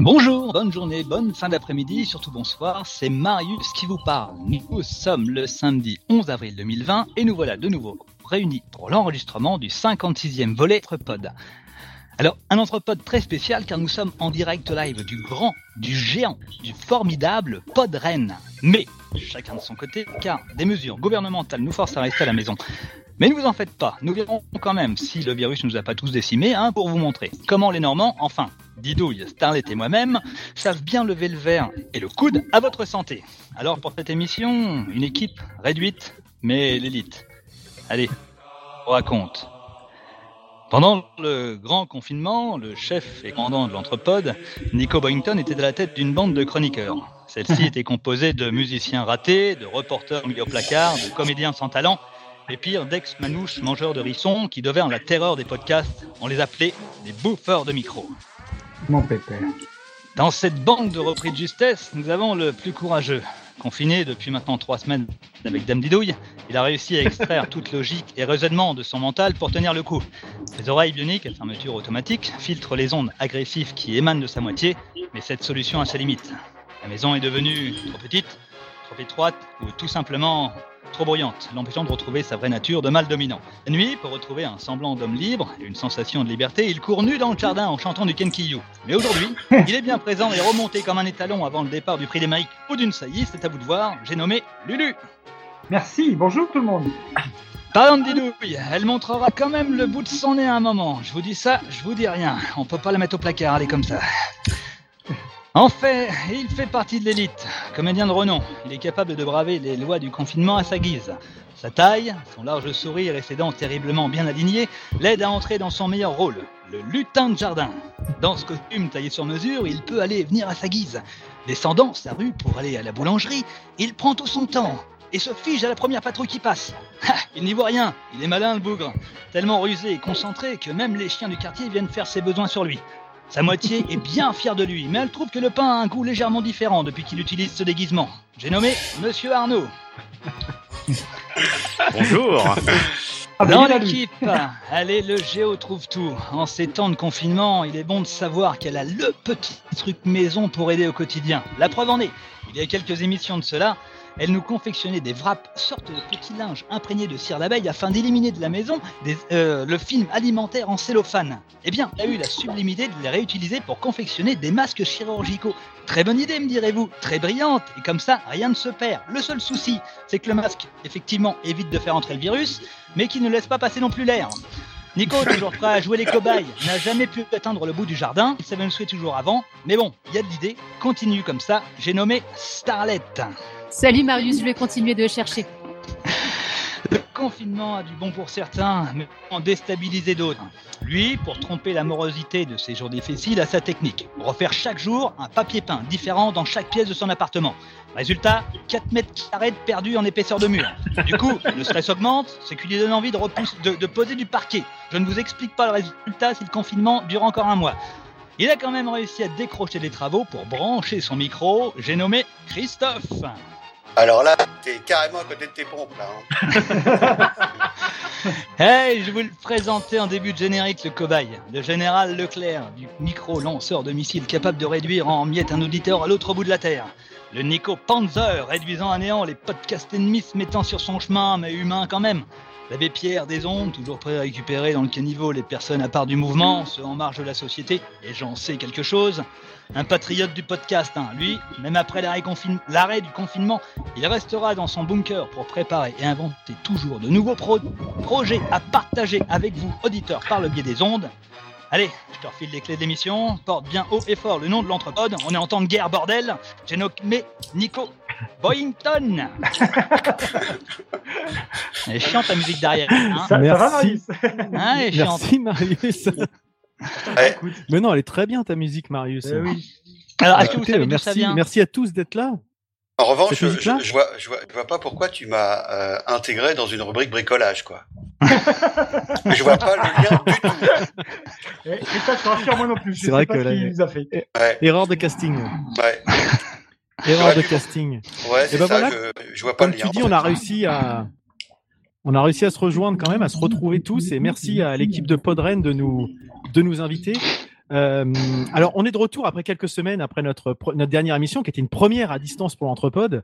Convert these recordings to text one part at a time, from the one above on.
Bonjour, bonne journée, bonne fin d'après-midi, surtout bonsoir, c'est Marius qui vous parle. Nous sommes le samedi 11 avril 2020 et nous voilà de nouveau réunis pour l'enregistrement du 56e volet Entrepod. Alors, un Entrepod très spécial car nous sommes en direct live du grand, du géant, du formidable Podren. Mais, chacun de son côté, car des mesures gouvernementales nous forcent à rester à la maison. Mais ne vous en faites pas, nous verrons quand même si le virus ne nous a pas tous décimés, hein, pour vous montrer comment les Normands, enfin, Didouille, Starlet et moi-même, savent bien lever le verre et le coude à votre santé. Alors pour cette émission, une équipe réduite, mais l'élite. Allez, on raconte. Pendant le grand confinement, le chef et commandant de l'entrepode, Nico Boynton, était à la tête d'une bande de chroniqueurs. Celle-ci était composée de musiciens ratés, de reporters mis au placard, de comédiens sans talent, et pire d'ex-manouches mangeurs de rissons qui devinrent la terreur des podcasts. On les appelait les bouffeurs de micro. Mon pépère. Dans cette bande de repris de justesse, nous avons le plus courageux. Confiné depuis maintenant trois semaines avec Dame Didouille, il a réussi à extraire toute logique et raisonnement de son mental pour tenir le coup. Ses oreilles bioniques à fermeture automatique filtrent les ondes agressives qui émanent de sa moitié, mais cette solution a ses limites. La maison est devenue trop petite, trop étroite ou tout simplement trop bruyante, l'empêchant de retrouver sa vraie nature de mâle dominant. La nuit, pour retrouver un semblant d'homme libre et une sensation de liberté, il court nu dans le jardin en chantant du Kenkiyu. Mais aujourd'hui, il est bien présent et remonté comme un étalon avant le départ du prix d'Amérique ou d'une saillie, c'est à vous de voir, j'ai nommé Lulu. Merci, bonjour tout le monde. Parlant de Didouille, elle montrera quand même le bout de son nez à un moment. Je vous dis ça, je vous dis rien. On peut pas la mettre au placard, elle est comme ça. En fait, il fait partie de l'élite. Comédien de renom, il est capable de braver les lois du confinement à sa guise. Sa taille, son large sourire et ses dents terriblement bien alignées l'aident à entrer dans son meilleur rôle, le lutin de jardin. Dans ce costume taillé sur mesure, il peut aller et venir à sa guise. Descendant sa rue pour aller à la boulangerie, il prend tout son temps et se fige à la première patrouille qui passe. Ha, il n'y voit rien, il est malin le bougre, tellement rusé et concentré que même les chiens du quartier viennent faire ses besoins sur lui. Sa moitié est bien fière de lui, mais elle trouve que le pain a un goût légèrement différent depuis qu'il utilise ce déguisement. J'ai nommé Monsieur Arnaud. Bonjour. Ah, bah, Dans l'équipe, allez, le Géo trouve tout. En ces temps de confinement, il est bon de savoir qu'elle a le petit truc maison pour aider au quotidien. La preuve en est, il y a quelques émissions de cela, elle nous confectionnait des wraps, sorte de petits linges imprégnés de cire d'abeille afin d'éliminer de la maison euh, le film alimentaire en cellophane. Eh bien, elle a eu la sublimité de les réutiliser pour confectionner des masques chirurgicaux. Très bonne idée, me direz-vous, très brillante, et comme ça, rien ne se perd. Le seul souci, c'est que le masque, effectivement, évite de faire entrer le virus, mais qui ne laisse pas passer non plus l'air. Nico, toujours prêt à jouer les cobayes, n'a jamais pu atteindre le bout du jardin, il savait le souhait toujours avant, mais bon, il y a de l'idée, continue comme ça, j'ai nommé Starlet. Salut Marius, je vais continuer de chercher. Le confinement a du bon pour certains, mais en déstabiliser d'autres. Lui, pour tromper la morosité de ses jours difficiles, a sa technique. Refaire chaque jour un papier peint différent dans chaque pièce de son appartement. Résultat, 4 mètres carrés perdus en épaisseur de mur. Du coup, le stress augmente, ce qui lui donne envie de, de poser du parquet. Je ne vous explique pas le résultat si le confinement dure encore un mois. Il a quand même réussi à décrocher des travaux pour brancher son micro. J'ai nommé Christophe. Alors là, t'es carrément à côté de tes pompes, là. hein. Hey, je vous le présentais en début de générique, le cobaye, le général Leclerc, du micro-lanceur de missiles capable de réduire en miettes un auditeur à l'autre bout de la Terre. Le Nico Panzer, réduisant à néant les podcasts ennemis se mettant sur son chemin, mais humain quand même. L'abbé Pierre des ondes, toujours prêt à récupérer dans le caniveau les personnes à part du mouvement, ceux en marge de la société, et j'en sais quelque chose. Un patriote du podcast, hein. lui, même après l'arrêt confine- l'arrêt du confinement, il restera dans son bunker pour préparer et inventer toujours de nouveaux pro- projets à partager avec vous, auditeurs, par le biais des ondes. Allez, je te refile les clés de l'émission, porte bien haut et fort le nom de l'entrepode, on est en temps de guerre, bordel J'ai nommé Nico Boyington Elle est chiante ta musique derrière, hein, Ça, ça va, Merci. Marius? Hein. Merci Marius. Ouais. Mais non, elle est très bien ta musique, Marius. Eh oui. Alors, est-ce que vous Écoutez, savez d'où ça merci, vient merci à tous d'être là. En revanche, je, je, je vois, je, vois, je vois pas pourquoi tu m'as euh, intégré dans une rubrique bricolage, quoi. je vois pas le lien du tout. Et, et ça, je moi non plus. C'est vrai pas que ce là, qu'il nous a fait. Ouais, Erreur de casting. ouais, Erreur de casting. ouais, c'est ben ça, voilà. je, je vois pas Comme le tu lien. dis, en on a réussi à, on a réussi à se rejoindre quand même, à se retrouver tous. Et merci à l'équipe de Podren de nous, de nous inviter. Euh, alors, on est de retour après quelques semaines après notre notre dernière émission, qui était une première à distance pour l'Entrepode.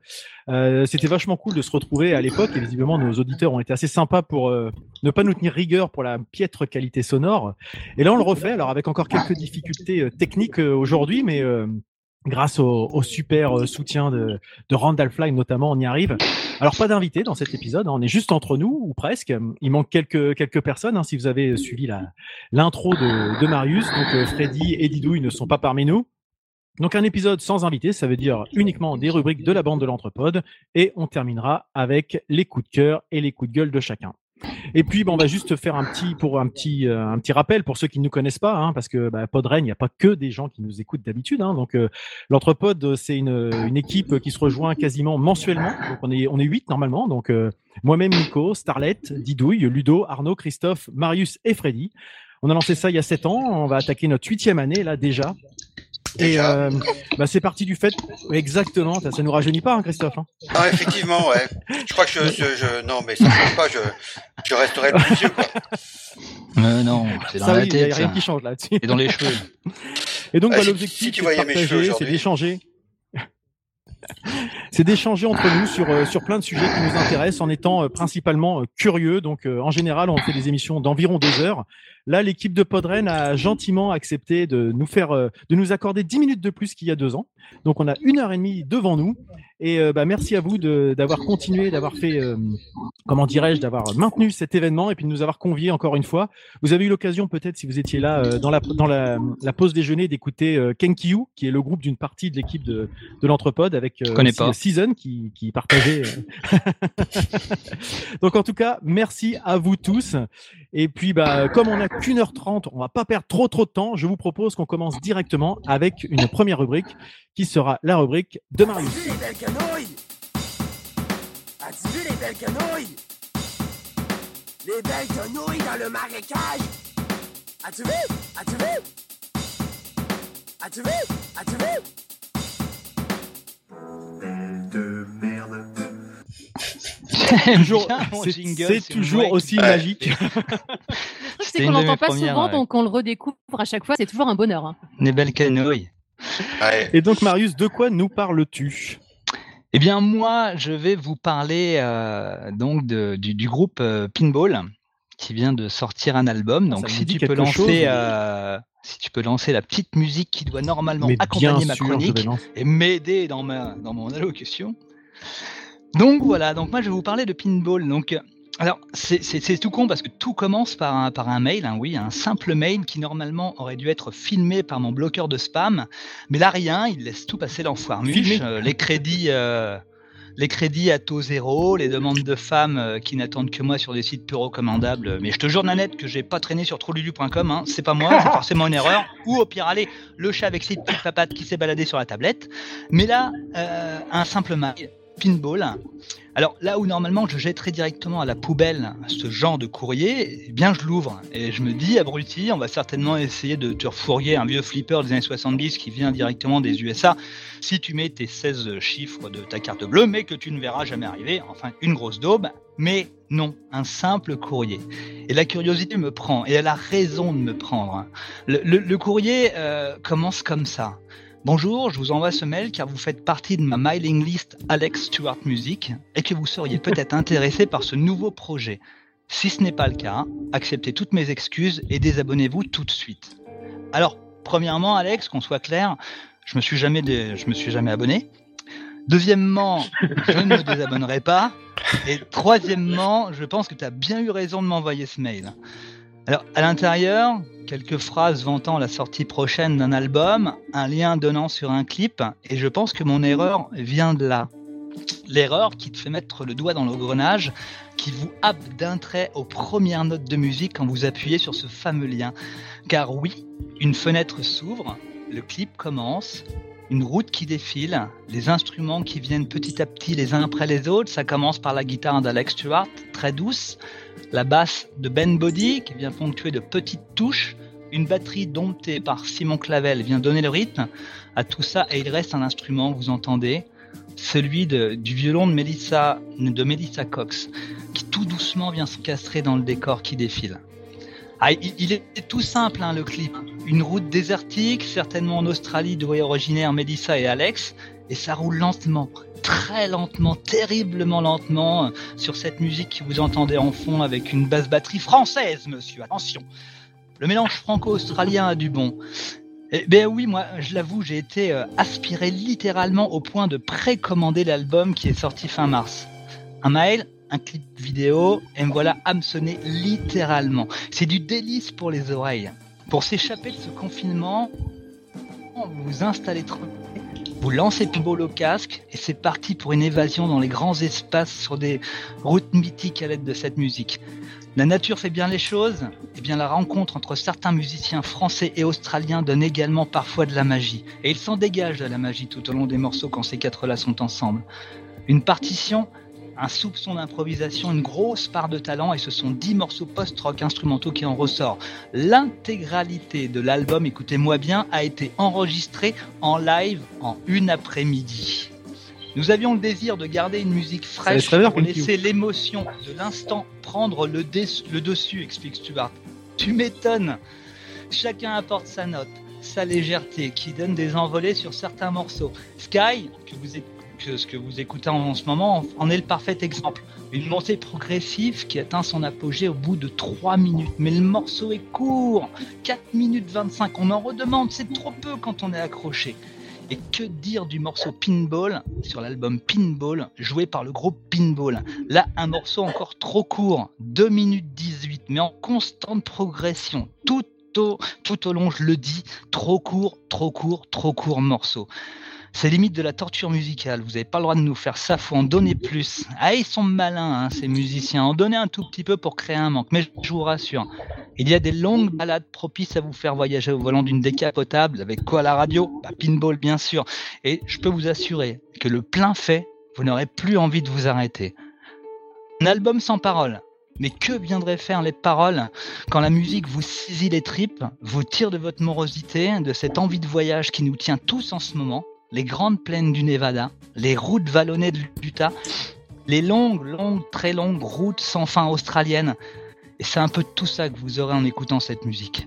Euh, C'était vachement cool de se retrouver à l'époque, et visiblement nos auditeurs ont été assez sympas pour euh, ne pas nous tenir rigueur pour la piètre qualité sonore. Et là, on le refait, alors avec encore quelques difficultés euh, techniques euh, aujourd'hui, mais grâce au, super soutien de, de Randall Fly notamment, on y arrive. Alors pas d'invité dans cet épisode, hein, on est juste entre nous ou presque. Il manque quelques quelques personnes. hein, si vous avez suivi la l'intro de, de Marius, donc euh, Freddy et Didouille ne sont pas parmi nous. Donc un épisode sans invité, ça veut dire uniquement des rubriques de la bande de l'Entrepode, et on terminera avec les coups de cœur et les coups de gueule de chacun. Et puis, bon, on va juste faire un petit pour un petit euh, un petit rappel pour ceux qui ne nous connaissent pas, hein, parce que bah, Podren, il n'y a pas que des gens qui nous écoutent d'habitude. Hein, donc, euh, l'Entrepode, euh, c'est une, une équipe qui se rejoint quasiment mensuellement. On est on est huit normalement. Donc, moi-même, Nico, Starlet, Didouille, Ludo, Arnaud, Christophe, Marius et Freddy. On a lancé ça il y a sept ans. On va attaquer notre huitième année là déjà. Et Déjà euh, bah, c'est parti du fait, exactement. Ça, ça nous rajeunit pas, hein, Christophe. hein Ah, effectivement, ouais. Je crois que je, je, je- non, mais ça ne change pas, je, je resterai le plus vieux, quoi. Euh, non, c'est dans ça, la oui, il y a tête, rien ça. qui change là-dessus. Et dans les cheveux. Et donc, Ah, bah, si- l'objectif, si tu c'est de voyais mes cheveux partager, c'est aujourd'hui. d'échanger. c'est d'échanger entre nous sur euh, sur plein de sujets qui nous intéressent en étant euh, principalement euh, curieux. Donc, euh, en général, on fait des émissions d'environ deux heures. Là, l'équipe de Podren a gentiment accepté de nous faire, euh, de nous accorder 10 minutes de plus qu'il y a deux ans. Donc, on a une heure et demie devant nous. Et euh, bah, merci à vous d'avoir continué, d'avoir fait, euh, comment dirais-je, d'avoir maintenu cet événement et puis de nous avoir conviés encore une fois. Vous avez eu l'occasion, peut-être, si vous étiez là dans la dans la, pause déjeuner, d'écouter Kenkyu, qui est le groupe d'une partie de l'équipe de, de l'Entrepode avec pas. Season qui, qui partageait. Donc, en tout cas, merci à vous tous. Et puis, bah, comme on a 1h30. On va pas perdre trop trop de temps. Je vous propose qu'on commence directement avec une première rubrique qui sera la rubrique de Marius. As-tu vu les belles canouilles? As-tu vu les belles canouilles? Les belles canouilles dans le marécage As-tu vu? As-tu vu? As-tu vu? As-tu vu? Toujours- c'est jingle, c'est c'est toujours aussi Ouais. magique. Le truc, C'était c'est qu'on l'entend pas souvent, ouais. donc on le redécouvre à chaque fois. C'est toujours un bonheur. hein. Des belles canouilles. Ouais. Et donc, Marius, de quoi nous parles-tu? Eh bien, moi, je vais vous parler euh, donc de- du, du groupe euh, Pinball qui vient de sortir un album. Donc, ça si tu peux chose. lancer, euh, si tu peux lancer la petite musique qui doit normalement Mais accompagner ma chronique et m'aider dans ma dans mon allocution. Donc voilà. Donc moi, je vais vous parler de Pinball. Donc euh, alors, c'est- tout con parce que tout commence par un, par un mail, hein, oui, un simple mail qui normalement aurait dû être filmé par mon bloqueur de spam, mais là rien, il laisse tout passer l'enfoirmuche, euh, les crédits, euh, les crédits à taux zéro, les demandes de femmes euh, qui n'attendent que moi sur des sites peu recommandables. Mais je te jure, Nanette, que j'ai pas traîné sur trollulu.com, hein, c'est pas moi, c'est forcément une erreur. Ou au pire, allez, le chat avec ses petites papates qui s'est baladé sur la tablette. Mais là, un simple mail, pinball. Alors là où normalement je jetterais directement à la poubelle ce genre de courrier, eh bien je l'ouvre et je me dis abruti, on va certainement essayer de te refourguer un vieux flipper des années 70 qui vient directement des USA si tu mets tes 16 chiffres de ta carte bleue mais que tu ne verras jamais arriver, enfin une grosse daube, mais non, un simple courrier. Et la curiosité me prend et elle a raison de me prendre. Le, courrier euh, commence comme ça. Bonjour, je vous envoie ce mail car vous faites partie de ma mailing list Alex Stewart Music et que vous seriez peut-être intéressé par ce nouveau projet. Si ce n'est pas le cas, acceptez toutes mes excuses et désabonnez-vous tout de suite. Alors, premièrement, Alex, qu'on soit clair, je me suis jamais, dé- je me suis jamais abonné. Deuxièmement, je ne me désabonnerai pas. Et troisièmement, je pense que tu as bien eu raison de m'envoyer ce mail. Alors, à l'intérieur, quelques phrases vantant la sortie prochaine d'un album, un lien donnant sur un clip, et je pense que mon erreur vient de là. L'erreur qui te fait mettre le doigt dans l'engrenage, qui vous happe d'un trait aux premières notes de musique quand vous appuyez sur ce fameux lien. Car oui, une fenêtre s'ouvre, le clip commence, une route qui défile, les instruments qui viennent petit à petit les uns après les autres, ça commence par la guitare d'Alex Stewart, très douce, la basse de Ben Body qui vient ponctuer de petites touches, une batterie domptée par Simon Clavel vient donner le rythme à tout ça et il reste un instrument, vous entendez, celui du violon de Melissa, de Melissa Cox qui tout doucement vient s'encastrer dans le décor qui défile. Ah, il, il est tout simple hein, le clip. une route désertique, certainement en Australie, d'où est originaire Melissa et Alex, et ça roule lentement, très lentement, terriblement lentement, sur cette musique que vous entendez en fond avec une basse batterie française, monsieur, attention. Le mélange franco-australien a du bon. Eh ben oui, moi, je l'avoue, j'ai été euh, aspiré littéralement au point de précommander l'album qui est sorti fin mars. Un mail, un clip vidéo, et me voilà hameçonné littéralement. C'est du délice pour les oreilles. Pour s'échapper de ce confinement, vous vous installez tranquille, vous lancez Pinball au casque, et c'est parti pour une évasion dans les grands espaces sur des routes mythiques à l'aide de cette musique. La nature fait bien les choses, et bien la rencontre entre certains musiciens français et australiens donne également parfois de la magie. Et il s'en dégage de la magie tout au long des morceaux quand ces quatre-là sont ensemble. Une partition, un soupçon d'improvisation, une grosse part de talent, et ce sont dix morceaux post-rock instrumentaux qui en ressortent. L'intégralité de l'album, écoutez-moi bien, a été enregistrée en live en une après-midi. Nous avions le désir de garder une musique fraîche bien, pour laisser l'émotion de l'instant prendre le, dessus, explique Stuart. Tu m'étonnes. Chacun apporte sa note, sa légèreté, qui donne des envolées sur certains morceaux. Sky, que vous, éc- ce que vous écoutez en, ce moment, en, en est le parfait exemple. Une montée progressive qui atteint son apogée au bout de 3 minutes. Mais le morceau est court, 4 minutes 25. On en redemande, c'est trop peu quand on est accroché. Et que dire du morceau Pinball sur l'album Pinball, joué par le groupe Pinball Là, un morceau encore trop court, 2 minutes 18, mais en constante progression. Tout au, tout au long, je le dis, trop court, trop court, trop court morceau. C'est limite de la torture musicale. Vous n'avez pas le droit de nous faire ça, faut en donner plus. Ah, ils sont malins, hein, ces musiciens. En donner un tout petit peu pour créer un manque. Mais je vous rassure, il y a des longues balades propices à vous faire voyager au volant d'une décapotable. Avec quoi la radio? Bah, Pinball, bien sûr. Et je peux vous assurer que le plein fait, vous n'aurez plus envie de vous arrêter. Un album sans paroles. Mais que viendraient faire les paroles quand la musique vous saisit les tripes, vous tire de votre morosité, de cette envie de voyage qui nous tient tous en ce moment, les grandes plaines du Nevada, les routes vallonnées de l'Utah, les longues, longues, très longues routes sans fin australiennes. Et c'est un peu tout ça que vous aurez en écoutant cette musique.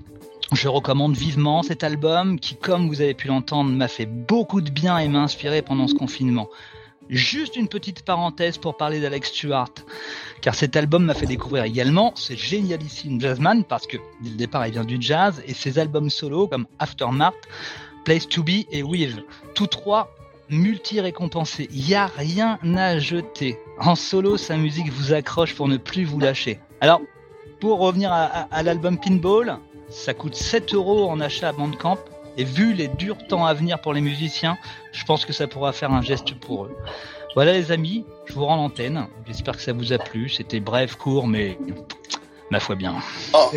Je recommande vivement cet album qui, comme vous avez pu l'entendre, m'a fait beaucoup de bien et m'a inspiré pendant ce confinement. Juste une petite parenthèse pour parler d'Alex Stewart, car cet album m'a fait découvrir également ce génialissime jazzman, parce que dès le départ il vient du jazz, et ses albums solo comme Aftermath, Place to Be et Weave, tous trois multi-récompensés. Il n'y a rien à jeter. En solo, sa musique vous accroche pour ne plus vous lâcher. Alors, pour revenir à, l'album Pinball, ça coûte 7 euros en achat à Bandcamp. Et vu les durs temps à venir pour les musiciens, je pense que ça pourra faire un geste pour eux. Voilà les amis, je vous rends l'antenne. J'espère que ça vous a plu. C'était bref, court, mais ma foi bien. Oh,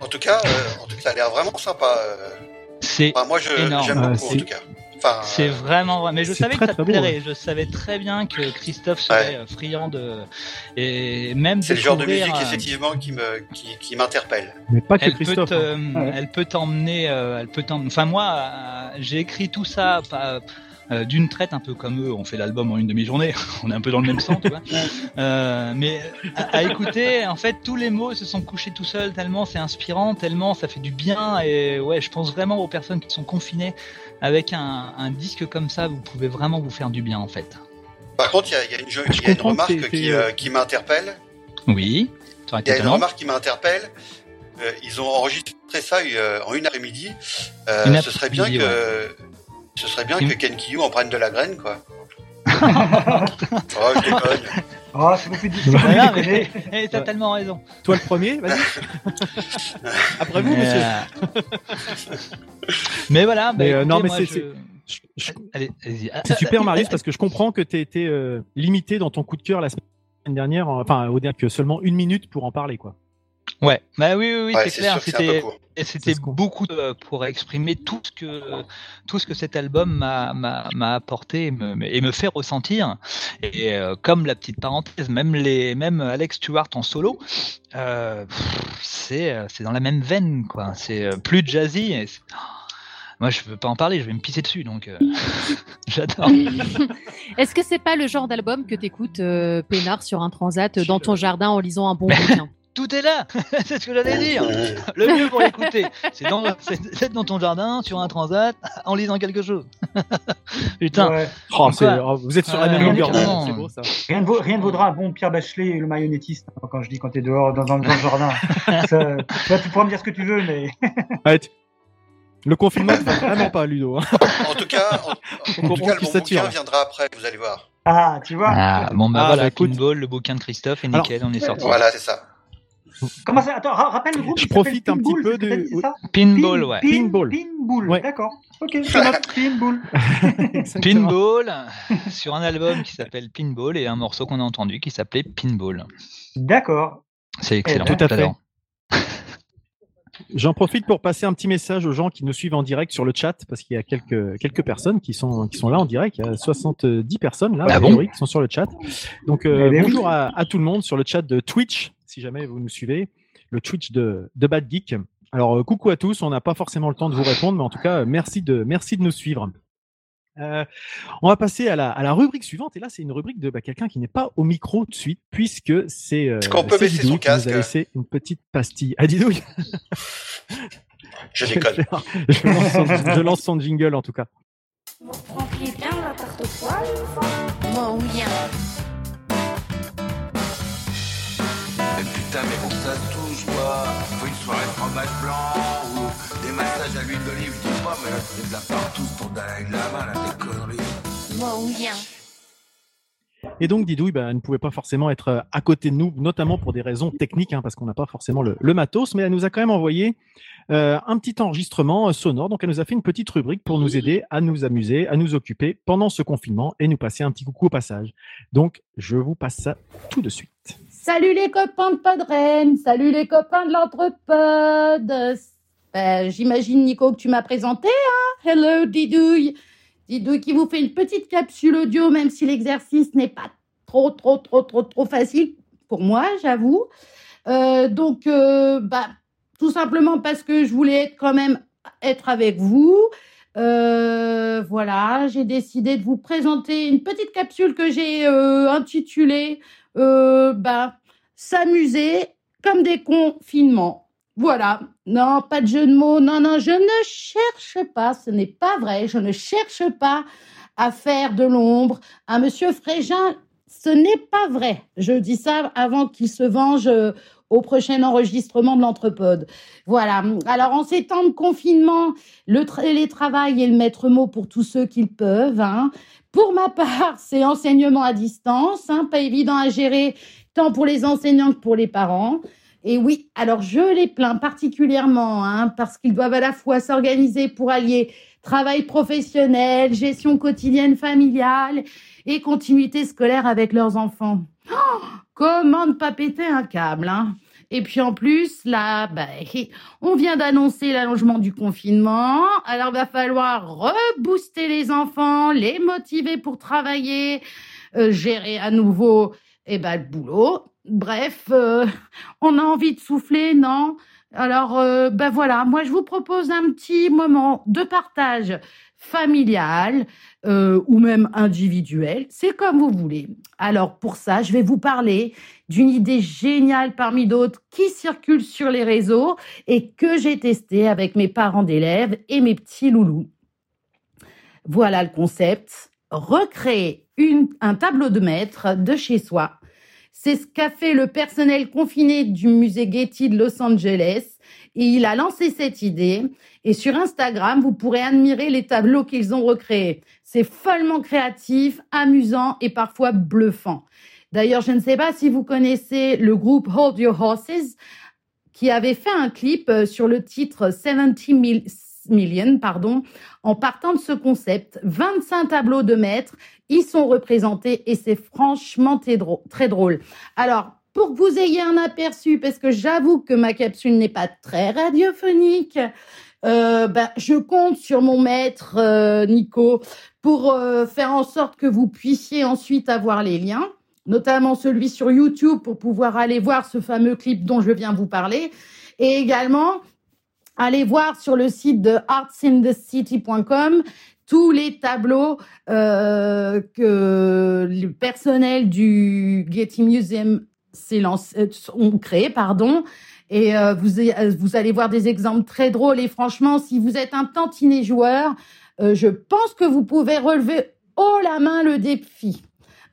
en tout cas, euh, en tout cas, ça a l'air vraiment sympa. euh. C'est Enfin, moi, je Énorme. j'aime Ouais, beaucoup en tout cas. Enfin, C'est euh, vraiment vrai. Mais je savais très, que ça te très beau, plairait. Je savais très bien que Christophe serait euh, friand de et même c'est le genre de musique euh, effectivement qui me qui, qui m'interpelle. Mais pas que Elle peut, Christophe. te- hein. Ouais. elle peut t'emmener, euh, elle peut t'emmener. Enfin moi, euh, j'ai écrit tout ça pas, euh, d'une traite, un peu comme eux. On fait l'album en une demi-journée. on est un peu dans le même sens, tu vois. Euh, mais à, à écouter, en fait, tous les mots se sont couchés tout seuls tellement c'est inspirant, tellement ça fait du bien. Et ouais, je pense vraiment aux personnes qui sont confinées avec un, un disque comme ça. Vous pouvez vraiment vous faire du bien, en fait. Par contre, il y a, il y a une, je- Je il y a une comprends que remarque qui, euh, m'interpelle. Oui. Il y a une remarque qui m'interpelle. Euh, ils ont enregistré ça euh, en une après-midi. Euh, ce serait bien que ce serait bien Une- que Ken Kiyou en prenne de la graine, quoi. oh, je déconne. Oh, c'est beaucoup. Eh, t'as tellement raison. Toi le premier, vas-y. Après vous, monsieur. Euh, mais voilà. bah, Mais, euh, non, mais c'est- je- Je- je- Allez, allez-y. C'est super Marius parce que je comprends que tu été euh, limité dans ton coup de cœur la semaine dernière, en- enfin au dernier que seulement une minute pour en parler quoi. Ouais, bah oui, oui, oui, Ouais, c'est clair. C'était, c'était beaucoup euh, pour exprimer tout ce que tout ce que cet album m'a m'a m'a apporté et me, et me fait ressentir. Et euh, comme la petite parenthèse, même les même Alex Stewart en solo, euh, c'est euh, c'est dans la même veine quoi. C'est plus jazzy. et oh, moi, je veux pas en parler, je vais me pisser dessus, donc euh, j'adore. Est-ce que c'est pas le genre d'album que t'écoutes euh, peinard sur un transat euh, dans ton jardin en lisant un bon bouquin? Tout est là. c'est ce que j'allais dire. Le mieux pour l'écouter, c'est dans, c'est d'être dans ton jardin, sur un transat, en lisant quelque chose. Putain. Ouais. Oh, Quoi oh, vous êtes sur la même longueur carrément. d'onde, c'est beau ça. Rien ne, vaut- rien ne vaudra un bon Pierre Bachelet, le marionnettiste, hein, quand je dis quand t'es dehors dans, dans, dans le jardin. Ça, tu pourras me dire ce que tu veux, mais Arrête. Le confinement, ne va vraiment pas, Ludo. hein. En tout cas, en, en On tout cas, le bon bouquin viendra après, vous allez voir. ah, tu vois. Ah, bon bah Ah, voilà, bah, écoute. Pinball, le bouquin de Christophe, et Alors, nickel, on est sorti. Voilà, c'est ça. Comment ça Attends, ra- rappelle le groupe. Je profite un petit Pinball, peu de- dit, ça Pinball, Pin- ouais. Pin- Pinball. Pinball. Ouais. D'accord. Ok. je note. Pinball. Pinball, sur un album qui s'appelle Pinball, et un morceau qu'on a entendu qui s'appelait Pinball. D'accord. C'est excellent. Tout à fait. J'en profite pour passer un petit message aux gens qui nous suivent en direct sur le chat, parce qu'il y a quelques, quelques personnes qui sont, qui sont là en direct. Il y a 70 personnes là, Ah bon qui sont sur le chat. Donc, euh, oui. bonjour à, à tout le monde sur le chat de Twitch, si jamais vous nous suivez, le Twitch de, de Bad Geek. Alors, euh, coucou à tous. On n'a pas forcément le temps de vous répondre, mais en tout cas, euh, merci de, merci de nous suivre. Euh, on va passer à la, à la rubrique suivante. Et là, c'est une rubrique de bah, quelqu'un qui n'est pas au micro tout de suite, puisque c'est euh, Est-ce qu'on peut baisser son qui nous casque a laissé une petite pastille. Ah, Didouille Je déconne. je, lance son, je lance son jingle en tout cas. Vous prendriez bien la tarte aux poils Moi, oui. Mais putain, mais bon, ça touche, quoi. Faut une soirée fromage blanc ou des massages à l'huile d'olive, dis pas, mais là, c'est de la partout ton Dalai Lama, là, des conneries. Moi, oui. Et donc Didouille bah, ne pouvait pas forcément être euh, à côté de nous, notamment pour des raisons techniques, hein, parce qu'on n'a pas forcément le, le matos, mais elle nous a quand même envoyé euh, un petit enregistrement euh, sonore. Donc elle nous a fait une petite rubrique pour nous aider à nous amuser, à nous occuper pendant ce confinement et nous passer un petit coucou au passage. Donc je vous passe ça tout de suite. Salut les copains de Podren, salut les copains de l'entrepode. Euh, J'imagine, Nico, que tu m'as présenté, hein Hello, Didouille. Didouille qui vous fait une petite capsule audio, même si l'exercice n'est pas trop, trop, trop, trop, trop facile pour moi, j'avoue. Euh, donc, euh, bah, tout simplement parce que je voulais être quand même être avec vous. Euh, voilà, j'ai décidé de vous présenter une petite capsule que j'ai intitulée bah, s'amuser comme des confinements. Voilà. Non, pas de jeu de mots. Non, non, je ne cherche pas. Ce n'est pas vrai. Je ne cherche pas à faire de l'ombre à Monsieur Frégin. Ce n'est pas vrai. Je dis ça avant qu'il se venge euh, au prochain enregistrement de l'Entrepode. Voilà. Alors, en ces temps de confinement, le télétravail est le maître mot pour tous ceux qui le peuvent. Hein. Pour ma part, c'est enseignement à distance, hein, pas évident à gérer tant pour les enseignants que pour les parents. Et oui, alors je les plains particulièrement hein, parce qu'ils doivent à la fois s'organiser pour allier travail professionnel, gestion quotidienne familiale et continuité scolaire avec leurs enfants. Oh, comment ne pas péter un câble hein et puis en plus, là, bah, on vient d'annoncer l'allongement du confinement. Alors, va falloir rebooster les enfants, les motiver pour travailler, euh, gérer à nouveau eh ben, le boulot. Bref, euh, on a envie de souffler, non? Alors, euh, ben voilà, moi, je vous propose un petit moment de partage familial euh, ou même individuel. C'est comme vous voulez. Alors, pour ça, je vais vous parler d'une idée géniale parmi d'autres qui circule sur les réseaux et que j'ai testé avec mes parents d'élèves et mes petits loulous. Voilà le concept. Recréer un tableau de maître de chez soi. C'est ce qu'a fait le personnel confiné du musée Getty de Los Angeles. Et il a lancé cette idée. Et sur Instagram, vous pourrez admirer les tableaux qu'ils ont recréés. C'est follement créatif, amusant et parfois bluffant. D'ailleurs, je ne sais pas si vous connaissez le groupe Hold Your Horses, qui avait fait un clip euh, sur le titre 70 mil- Million, pardon, en partant de ce concept. 25 tableaux de maîtres y sont représentés et c'est franchement très drôle-. Alors, pour que vous ayez un aperçu, parce que j'avoue que ma capsule n'est pas très radiophonique, euh, ben, je compte sur mon maître euh, Nico pour euh, faire en sorte que vous puissiez ensuite avoir les liens, notamment celui sur YouTube pour pouvoir aller voir ce fameux clip dont je viens vous parler, et également allez voir sur le site de artsinthecity.com tous les tableaux euh, que le personnel du Getty Museum euh, ont créé, pardon. Et euh, vous, allez voir des exemples très drôles. Et franchement, si vous êtes un tantinet joueur, je pense que vous pouvez relever haut la main le défi.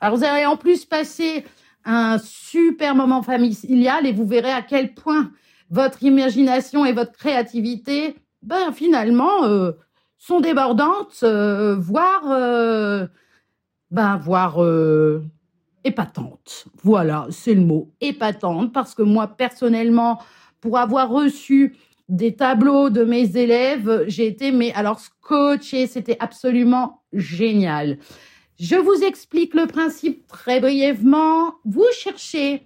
Alors, vous allez en plus passer un super moment familial et vous verrez à quel point votre imagination et votre créativité, ben, finalement, euh, sont débordantes, euh, voire, euh, ben, voire épatantes. Voilà, c'est le mot, épatante, parce que moi, personnellement, pour avoir reçu des tableaux de mes élèves, j'ai été, mais alors, scotché, c'était absolument génial. Je vous explique le principe très brièvement. Vous cherchez,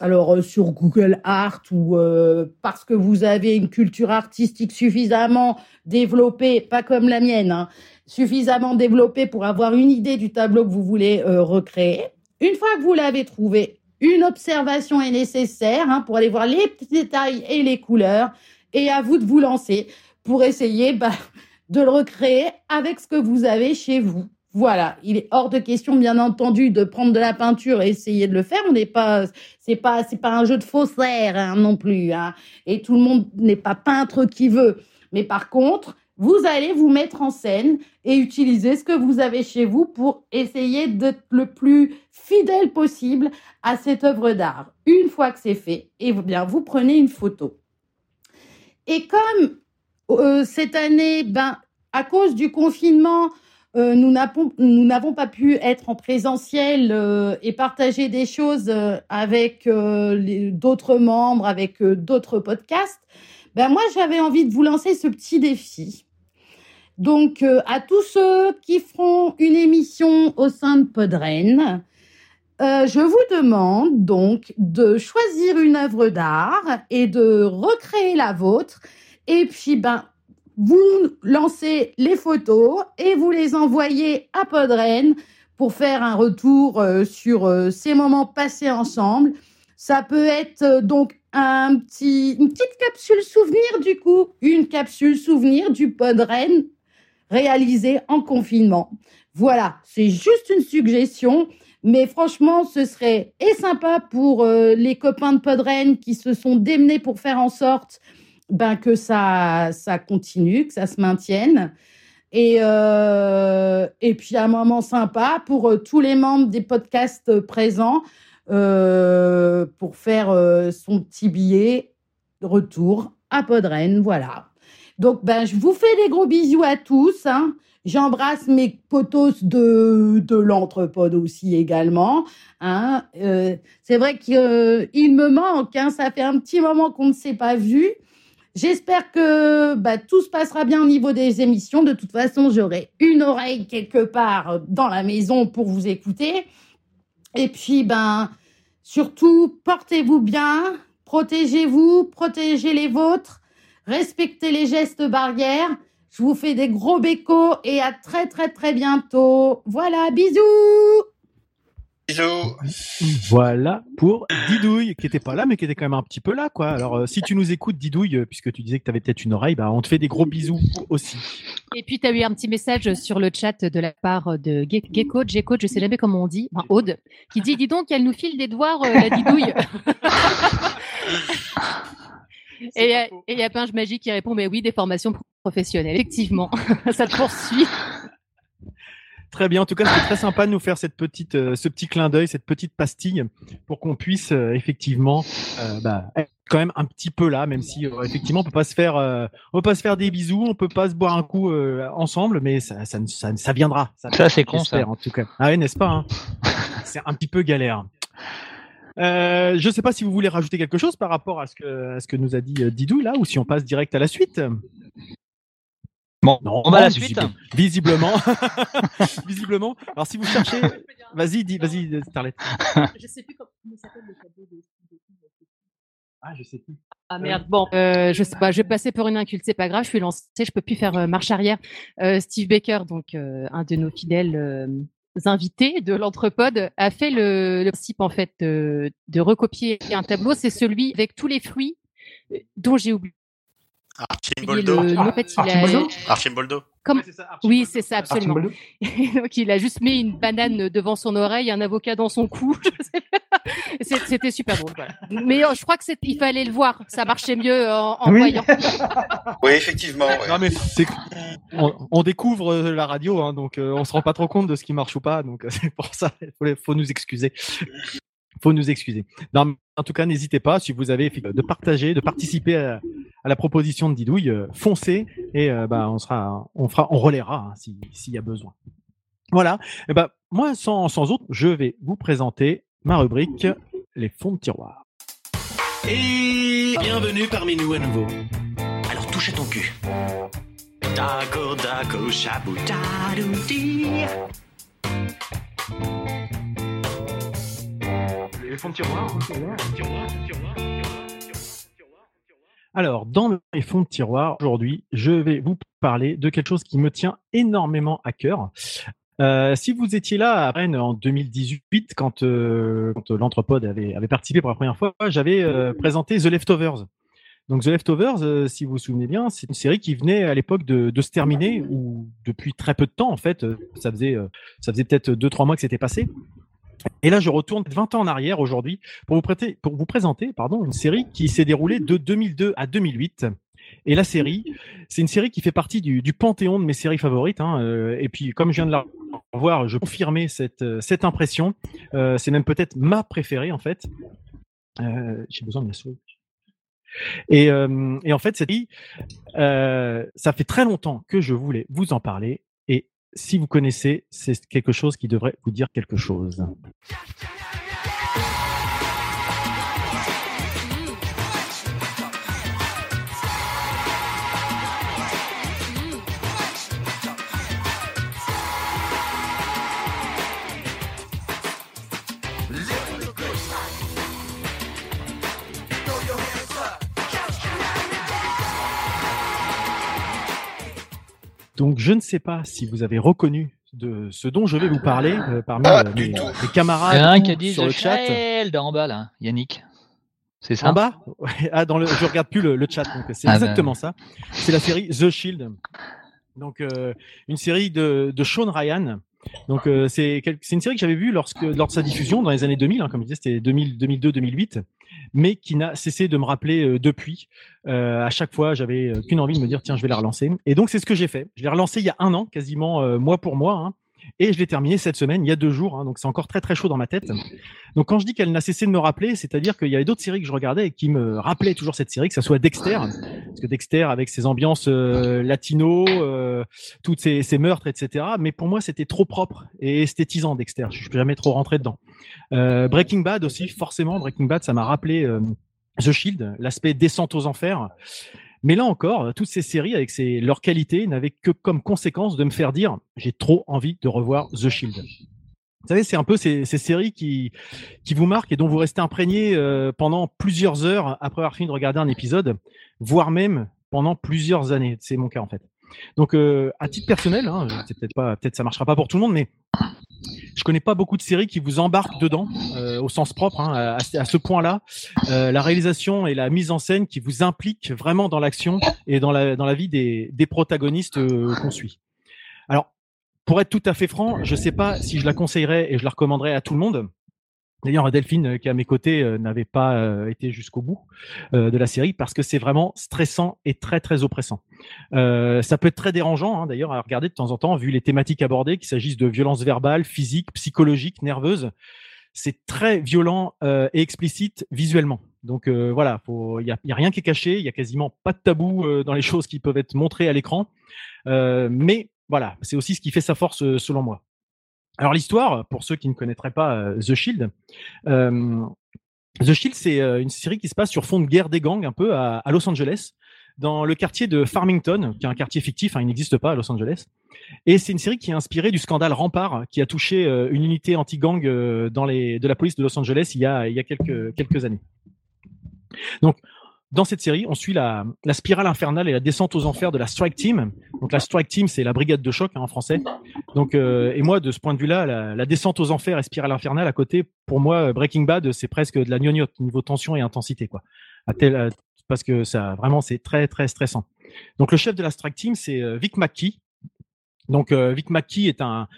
alors euh, sur Google Art ou euh, parce que vous avez une culture artistique suffisamment développée, pas comme la mienne, hein, suffisamment développée pour avoir une idée du tableau que vous voulez euh, recréer. Une fois que vous l'avez trouvé, une observation est nécessaire hein, pour aller voir les petits détails et les couleurs. Et à vous de vous lancer pour essayer bah, de le recréer avec ce que vous avez chez vous. Voilà, il est hors de question, bien entendu, de prendre de la peinture et essayer de le faire. On n'est pas, c'est pas, c'est pas un jeu de faussaire hein, non plus. Hein. Et tout le monde n'est pas peintre qui veut. Mais par contre, vous allez vous mettre en scène et utiliser ce que vous avez chez vous pour essayer d'être le plus fidèle possible à cette œuvre d'art. Une fois que c'est fait, et bien, vous prenez une photo. Et comme euh, cette année, ben, à cause du confinement, euh, nous n'avons pas pu être en présentiel euh, et partager des choses euh, avec d'autres membres, avec d'autres podcasts. Ben moi, j'avais envie de vous lancer ce petit défi. Donc, à tous ceux qui feront une émission au sein de Podren, je vous demande donc de choisir une œuvre d'art et de recréer la vôtre. Et puis, ben, vous lancez les photos et vous les envoyez à Podren pour faire un retour euh, sur euh, ces moments passés ensemble. Ça peut être euh, donc un une petite capsule souvenir du coup, une capsule souvenir du Podren réalisé en confinement. Voilà, c'est juste une suggestion, mais franchement, ce serait et sympa pour les copains de Podren qui se sont démenés pour faire en sorte ben, que ça, ça continue, que ça se maintienne. Et, euh, et puis un moment sympa pour euh, tous les membres des podcasts euh, présents pour faire son petit billet de retour à Podren. Voilà. Donc, ben, je vous fais des gros bisous à tous. hein. J'embrasse mes potos de, de l'entrepode aussi également. hein. C'est vrai qu'il me manque. hein. Ça fait un petit moment qu'on ne s'est pas vu. J'espère que bah, tout se passera bien au niveau des émissions. De toute façon, j'aurai une oreille quelque part dans la maison pour vous écouter. Et puis, ben, surtout, portez-vous bien, protégez-vous, protégez les vôtres, respectez les gestes barrières. Je vous fais des gros bécos et à très très très bientôt. Voilà, bisous Bisous. Voilà pour Didouille, qui était pas là, mais qui était quand même un petit peu là, quoi. Alors, euh, si tu nous écoutes, Didouille, euh, puisque tu disais que tu avais peut-être une oreille, bah, on te fait des gros bisous aussi. Et puis, tu as eu un petit message sur le chat de la part de Ge- Gecko, Gecko, je sais jamais comment on dit, enfin, Aude, qui dit Dis donc, elle nous file des doigts, euh, la didouille. Et euh, et il y a Pinge Magique qui répond Mais oui, des formations professionnelles. Effectivement, ça te poursuit. Très bien. En tout cas, c'était très sympa de nous faire cette petite, euh, ce petit clin d'œil, cette petite pastille, pour qu'on puisse euh, effectivement, euh, bah, être quand même un petit peu là, même si effectivement on peut pas se faire, on peut pas se faire des bisous, on peut pas se boire un coup ensemble, mais ça, ça, ça, ça viendra. Ça, c'est con, ça. En tout cas. Ah ouais, n'est-ce pas hein? C'est un petit peu galère. Euh, je sais pas si vous voulez rajouter quelque chose par rapport à ce que, à ce que nous a dit Didou là, ou si on passe direct à la suite. Bon, Non, on va à la visible- suite. Visiblement. visiblement. Alors, si vous cherchez, vas-y, dis, vas-y, Starlet. Je sais plus comment s'appelle le tableau de Ah, je sais plus. Ah merde, bon, euh, je sais pas, je vais passer pour une inculte, c'est pas grave, je suis lancée, je peux plus faire euh, marche arrière. Euh, Steve Baker, donc euh, un de nos fidèles euh, invités de l'entrepode, a fait le, le principe en fait de, de recopier un tableau, c'est celui avec tous les fruits euh, dont j'ai oublié Archimboldo. le nom. En fait, il a- Archimboldo Archimboldo. Comme... Oui, c'est ça, absolument. Archimboldo Et donc, il a juste mis une banane devant son oreille, un avocat dans son cou. C'était super drôle. voilà. Mais euh, je crois que c'est, il fallait le voir. Ça marchait mieux en, en Oui. voyant. Oui, effectivement. ouais. Non mais c'est on, on découvre euh, la radio, hein, donc euh, on se rend pas trop compte de ce qui marche ou pas, donc euh, c'est pour ça il faut, faut nous excuser. Faut nous excuser. Non, en tout cas, n'hésitez pas si vous avez de partager, de participer à, la proposition de Didouille, euh, foncez et euh, bah on sera, on fera, on relaiera hein, si- s'il y a besoin. Voilà. Et ben moi, sans sans autre, je vais vous présenter ma rubrique les fonds de tiroir. Et bienvenue parmi nous à nouveau. Alors touche à ton cul. Taco, taco, de tiroir. Alors, dans les fonds de tiroir, aujourd'hui, je vais vous parler de quelque chose qui me tient énormément à cœur. Euh, si vous étiez là à Rennes en 2018, quand, euh, quand l'Entrepode avait, avait participé pour la première fois, j'avais euh, présenté The Leftovers. Donc The Leftovers, euh, si vous vous souvenez bien, c'est une série qui venait à l'époque de, de se terminer, ou depuis très peu de temps en fait, euh, ça faisait, euh, ça faisait peut-être deux trois mois que c'était passé. Et là, je retourne 20 ans en arrière aujourd'hui pour vous, prêter, pour vous présenter pardon, une série qui s'est déroulée de 2002 à 2008. Et la série, c'est une série qui fait partie du, panthéon de mes séries favorites. hein, euh, et puis, comme je viens de la revoir, je confirmais cette, euh, cette impression. Euh, c'est même peut-être ma préférée, en fait. J'ai besoin de la souris. Et, et en fait, cette série, ça fait très longtemps que je voulais vous en parler. Si vous connaissez, c'est quelque chose qui devrait vous dire quelque chose. Donc, je ne sais pas si vous avez reconnu de ce dont je vais vous parler euh, parmi Pas euh, mes, mes Il y en camarades a un qui a dit sur The le chat. Child en bas là, Yannick. C'est ça En bas? Ah, dans le, Je regarde plus le, le chat, donc c'est Ah, exactement ça. C'est la série The Shield. Donc, euh, une série de, de Sean Ryan. Donc, euh, c'est une série que j'avais vue lorsque, lors de sa diffusion dans les années 2000, hein, comme je disais, c'était 2000, 2002, 2008, mais qui n'a cessé de me rappeler euh, depuis. Euh, à chaque fois, j'avais euh, qu'une envie de me dire, tiens, je vais la relancer. Et donc, c'est ce que j'ai fait. Je l'ai relancée il y a un an, quasiment mois pour mois. hein. Et je l'ai terminée cette semaine, il y a deux jours, hein, donc c'est encore très très chaud dans ma tête. Donc quand je dis qu'elle n'a cessé de me rappeler, c'est-à-dire qu'il y avait d'autres séries que je regardais et qui me rappelaient toujours cette série, que ce soit Dexter, parce que Dexter avec ses ambiances euh, latino, euh, toutes ces, ces meurtres, etc. Mais pour moi, c'était trop propre et esthétisant Dexter. Je suis jamais trop rentré dedans. Euh, Breaking Bad aussi, forcément, Breaking Bad, ça m'a rappelé euh, The Shield, l'aspect descente aux enfers. Mais là encore, toutes ces séries avec ces, leur qualité n'avaient que comme conséquence de me faire dire j'ai trop envie de revoir The Shield. Vous savez, c'est un peu ces, ces séries qui, qui vous marquent et dont vous restez imprégné euh, pendant plusieurs heures après avoir fini de regarder un épisode, voire même pendant plusieurs années. C'est mon cas en fait. Donc, euh, à titre personnel, hein, peut-être pas, peut-être ça marchera pas pour tout le monde, mais je connais pas beaucoup de séries qui vous embarquent dedans, euh, au sens propre, hein, à, ce point-là. Euh, la réalisation et la mise en scène qui vous impliquent vraiment dans l'action et dans la, dans la vie des, des protagonistes qu'on suit. Alors, pour être tout à fait franc, je sais pas si je la conseillerais et je la recommanderais à tout le monde. D'ailleurs, Delphine, euh, qui est à mes côtés, euh, n'avait pas euh, été jusqu'au bout de la série parce que c'est vraiment stressant et très très oppressant. Ça peut être très dérangeant, hein, d'ailleurs, à regarder de temps en temps, vu les thématiques abordées, qu'il s'agisse de violences verbales, physiques, psychologiques, nerveuses. C'est très violent et explicite visuellement. Donc voilà, il n'y a, rien qui est caché, il y a quasiment pas de tabou dans les choses qui peuvent être montrées à l'écran. Mais voilà, c'est aussi ce qui fait sa force selon moi. Alors l'histoire, pour ceux qui ne connaîtraient pas euh, The Shield, euh, The Shield c'est euh, une série qui se passe sur fond de guerre des gangs un peu à, Los Angeles, dans le quartier de Farmington, qui est un quartier fictif, hein, il n'existe pas à Los Angeles. Et c'est une série qui est inspirée du scandale Rempart, qui a touché une unité anti-gang dans les de la police de Los Angeles il y a il y a quelques quelques années. Donc dans cette série, on suit la, spirale infernale et la descente aux enfers de la Strike Team. Donc la Strike Team, c'est la brigade de choc hein, en français. Donc euh, et moi, de ce point de vue-là, la, descente aux enfers et spirale infernale à côté, pour moi, Breaking Bad, c'est presque de la gnognotte niveau tension et intensité, quoi. Parce que ça, vraiment, c'est très très stressant. Donc le chef de la Strike Team, c'est euh, Vic McKee. Donc euh, Vic McKee est un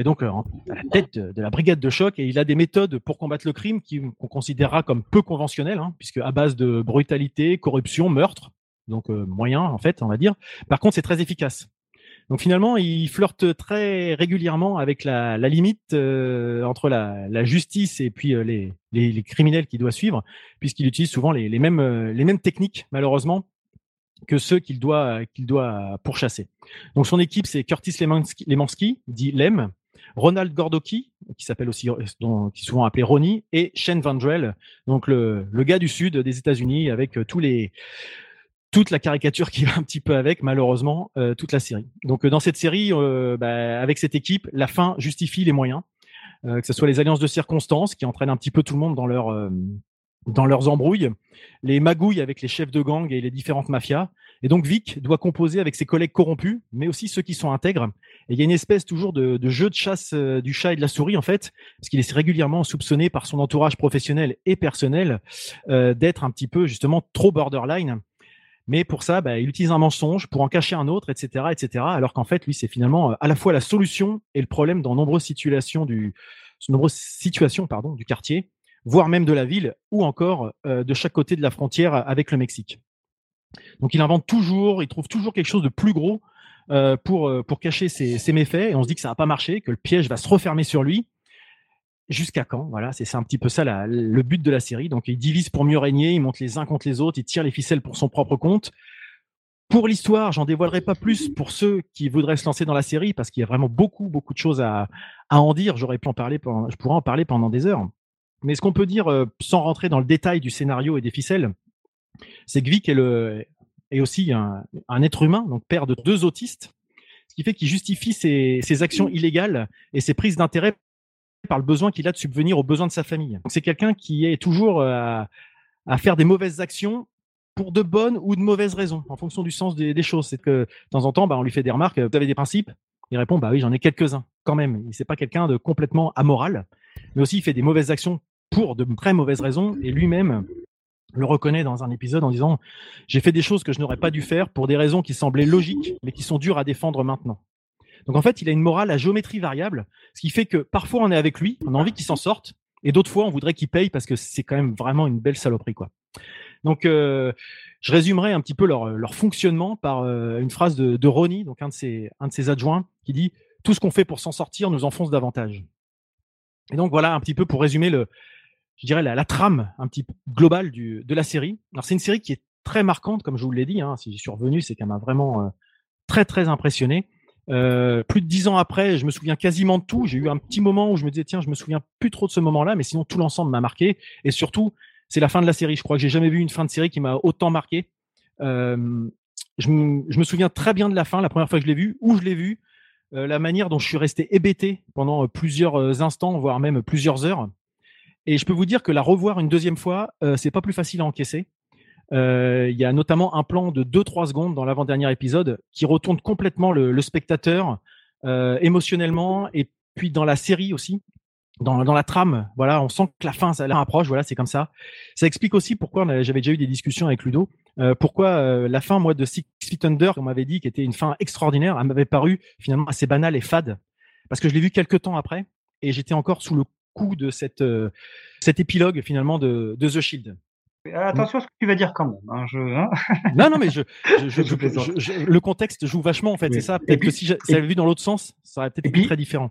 et donc euh, à la tête de, la brigade de choc, et il a des méthodes pour combattre le crime qu'on considérera comme peu conventionnelles, hein, puisque à base de brutalité, corruption, meurtre, donc euh, moyen en fait, on va dire. Par contre, c'est très efficace. Donc finalement, il flirte très régulièrement avec la, limite euh, entre la, justice et puis euh, les, criminels qu'il doit suivre, puisqu'il utilise souvent les, mêmes techniques malheureusement que ceux qu'il doit pourchasser. Donc son équipe c'est Curtis Lemanski, Lemanski dit Lem, Ronald Gordoki qui s'appelle aussi dont- qui est souvent appelé Ronnie et Shane Vandrell, donc le, le gars du sud des États-Unis avec euh, toute la caricature qui va un petit peu avec, malheureusement, euh, toute la série. Donc euh, dans cette série, euh, bah, avec cette équipe, la fin justifie les moyens, euh, que ce soit les alliances de circonstances qui entraînent un petit peu tout le monde dans leur euh, dans leurs embrouilles, les magouilles avec les chefs de gang et les différentes mafias. Et donc Vic doit composer avec ses collègues corrompus, mais aussi ceux qui sont intègres. Et il y a une espèce toujours de, jeu de chasse euh, du chat et de la souris en fait, parce qu'il est régulièrement soupçonné par son entourage professionnel et personnel euh, d'être un petit peu justement trop borderline. Mais pour ça, bah, il utilise un mensonge pour en cacher un autre, etc., etc. Alors qu'en fait, lui, c'est finalement euh, à la fois la solution et le problème dans nombreuses situations du, nombreuses situations, pardon, du quartier, voire même de la ville, ou encore de chaque côté de la frontière avec le Mexique. Donc, il invente toujours, il trouve toujours quelque chose de plus gros euh, pour euh, pour cacher ses, ses méfaits. Et on se dit que ça va pas marcher, que le piège va se refermer sur lui. Jusqu'à quand? Voilà, c'est un petit peu ça le but de la série. Donc, il divise pour mieux régner, il monte les uns contre les autres, il tire les ficelles pour son propre compte. Pour l'histoire, j'en dévoilerai pas plus pour ceux qui voudraient se lancer dans la série parce qu'il y a vraiment beaucoup, beaucoup de choses à, à en dire. J'aurais pu en parler, pendant, je pourrais en parler pendant des heures. Mais ce qu'on peut dire, euh, sans rentrer dans le détail du scénario et des ficelles, c'est que Vic est, le, est aussi un, un être humain, donc père de deux autistes, ce qui fait qu'il justifie ses, ses actions illégales et ses prises d'intérêt par le besoin qu'il a de subvenir aux besoins de sa famille. C'est quelqu'un qui est toujours euh, à, à faire des mauvaises actions pour de bonnes ou de mauvaises raisons, en fonction du sens des, des choses. C'est que de temps en temps, bah, on lui fait des remarques. Vous avez des principes? Il répond bah oui, j'en ai quelques-uns quand même. C'est pas quelqu'un de complètement amoral, mais aussi il fait des mauvaises actions pour de très mauvaises raisons et lui-même le reconnaît dans un épisode en disant j'ai fait des choses que je n'aurais pas dû faire pour des raisons qui semblaient logiques mais qui sont dures à défendre maintenant. Donc en fait, il a une morale à géométrie variable, ce qui fait que parfois on est avec lui, on a envie qu'il s'en sorte, et d'autres fois on voudrait qu'il paye parce que c'est quand même vraiment une belle saloperie quoi. Donc euh, je résumerai un petit peu leur, leur fonctionnement par euh, une phrase de, de Ronnie, donc un de ses un de ses adjoints, qui dit tout ce qu'on fait pour s'en sortir nous enfonce davantage. Et donc voilà un petit peu pour résumer le, je dirais la, trame un petit peu globale de la série. Alors c'est une série qui est très marquante, comme je vous l'ai dit. Hein, si j'y suis revenu, c'est qu'elle m'a vraiment euh, très très impressionné. Euh, plus de dix ans après, je me souviens quasiment de tout. J'ai eu un petit moment où je me disais tiens, je me souviens plus trop de ce moment-là, mais sinon tout l'ensemble m'a marqué. Et surtout, c'est la fin de la série. Je crois que j'ai jamais vu une fin de série qui m'a autant marqué. Je, me, je me souviens très bien de la fin, la première fois que je l'ai vue, où je l'ai vue, euh, la manière dont je suis resté hébété pendant plusieurs instants, voire même plusieurs heures. Et je peux vous dire que la revoir une deuxième fois, euh, c'est pas plus facile à encaisser. Euh, Il y a notamment un plan de 2-3 secondes dans l'avant-dernier épisode qui retourne complètement le, spectateur euh, émotionnellement et puis dans la série aussi, dans, dans la trame. Voilà, on sent que la fin, ça. Voilà, c'est comme ça. Ça explique aussi pourquoi j'avais déjà eu des discussions avec Ludo. euh, pourquoi la fin, moi, de Six Feet Under, on m'avait dit, qui était une fin extraordinaire, elle m'avait paru finalement assez banale et fade, parce que je l'ai vu quelques temps après et j'étais encore sous le coup de cette euh, cet épilogue finalement de, de The Shield. Euh, Attention à ce que tu vas dire quand même. hein, je, hein. Non, non, mais je, je, je- le contexte joue vachement en fait, Oui. c'est ça. Peut-être que si j'a- et- ça avait vu dans l'autre sens, ça aurait peut-être été très différent.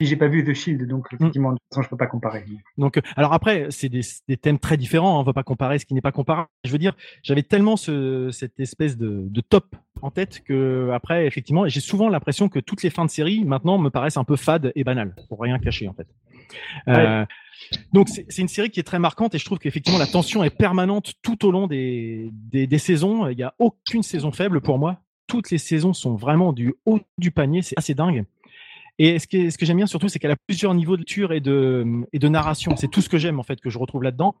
J'ai pas vu The Shield, donc Mm. effectivement, de toute façon, je peux pas comparer. Donc, euh, alors après, c'est des, des thèmes très différents. hein, On va pas comparer ce qui n'est pas comparable. Je veux dire, j'avais tellement ce, cette espèce de, de top en tête que après, effectivement, j'ai souvent l'impression que toutes les fins de série maintenant me paraissent un peu fades et banales, pour rien cacher en fait. Euh, donc c'est c'est une série qui est très marquante et je trouve qu'effectivement la tension est permanente tout au long des, des, des saisons. Il n'y a aucune saison faible pour moi. Toutes les saisons sont vraiment du haut du panier. C'est assez dingue. Et ce que, ce que j'aime bien surtout, c'est qu'elle a plusieurs niveaux de lecture et de, et de narration. C'est tout ce que j'aime en fait que je retrouve là-dedans,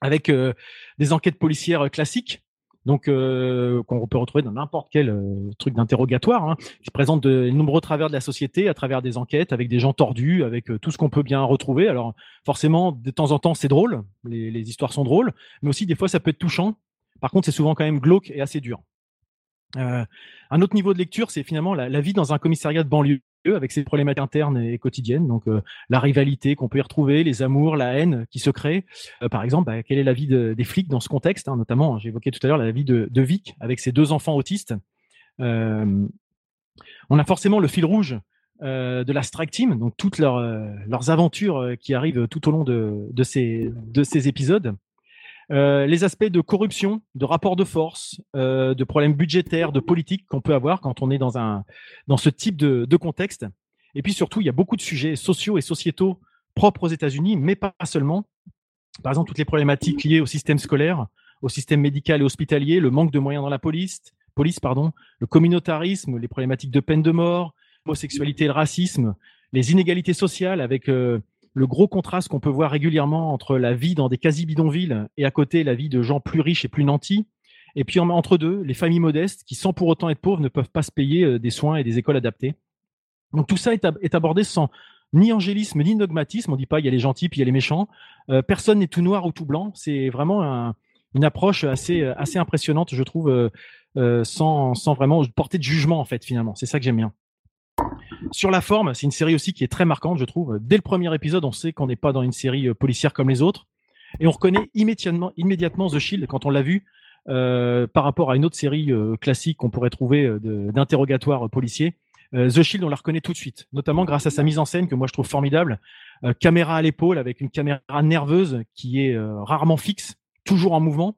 avec euh, des enquêtes policières euh, classiques, donc euh, qu'on peut retrouver dans n'importe quel euh, truc d'interrogatoire, hein, qui présente de nombreux travers de la société à travers des enquêtes, avec des gens tordus, avec euh, tout ce qu'on peut bien retrouver. Alors forcément, de temps en temps, c'est drôle, les, les histoires sont drôles, mais aussi des fois, ça peut être touchant. Par contre, c'est souvent quand même glauque et assez dur. Euh, un autre niveau de lecture, c'est finalement la, la vie dans un commissariat de banlieue. Avec ses problématiques internes et quotidiennes. Donc euh, la rivalité qu'on peut y retrouver, les amours, la haine qui se crée. Euh, par exemple, bah, quelle est la vie de- des flics dans ce contexte hein, Notamment, j'évoquais tout à l'heure la vie de, Vic avec ses deux enfants autistes. Euh, on a forcément le fil rouge de la Strike Team, donc toutes leurs, aventures qui arrivent tout au long de ces épisodes. Euh, les aspects de corruption, de rapport de force, euh, de problèmes budgétaires, de politique qu'on peut avoir quand on est dans, un, dans ce type de, de contexte. Et puis surtout, il y a beaucoup de sujets sociaux et sociétaux propres aux États-Unis, mais pas seulement. Par exemple, toutes les problématiques liées au système scolaire, au système médical et hospitalier, le manque de moyens dans la police, police pardon, le communautarisme, les problématiques de peine de mort, l'homosexualité et le racisme, les inégalités sociales avec euh, le gros contraste qu'on peut voir régulièrement entre la vie dans des quasi-bidonvilles et à côté la vie de gens plus riches et plus nantis. Et puis en- entre deux, les familles modestes qui, sans pour autant être pauvres, ne peuvent pas se payer euh, des soins et des écoles adaptées. Donc tout ça est, ab- est abordé sans ni angélisme ni dogmatisme. On dit pas il y a les gentils puis il y a les méchants. Euh, personne n'est tout noir ou tout blanc. C'est vraiment un- une approche assez, impressionnante, je trouve, euh, sans, sans vraiment porter de jugement en fait finalement. C'est ça que j'aime bien. Sur la forme, c'est une série aussi qui est très marquante, je trouve. Dès le premier épisode, on sait qu'on n'est pas dans une série euh, policière comme les autres. Et on reconnaît immédiatement, The Shield quand on l'a vu euh, par rapport à une autre série euh, classique qu'on pourrait trouver d'interrogatoire policier. The Shield, on la reconnaît tout de suite, notamment grâce à sa mise en scène que moi je trouve formidable. Caméra à l'épaule avec une caméra nerveuse qui est rarement fixe, toujours en mouvement.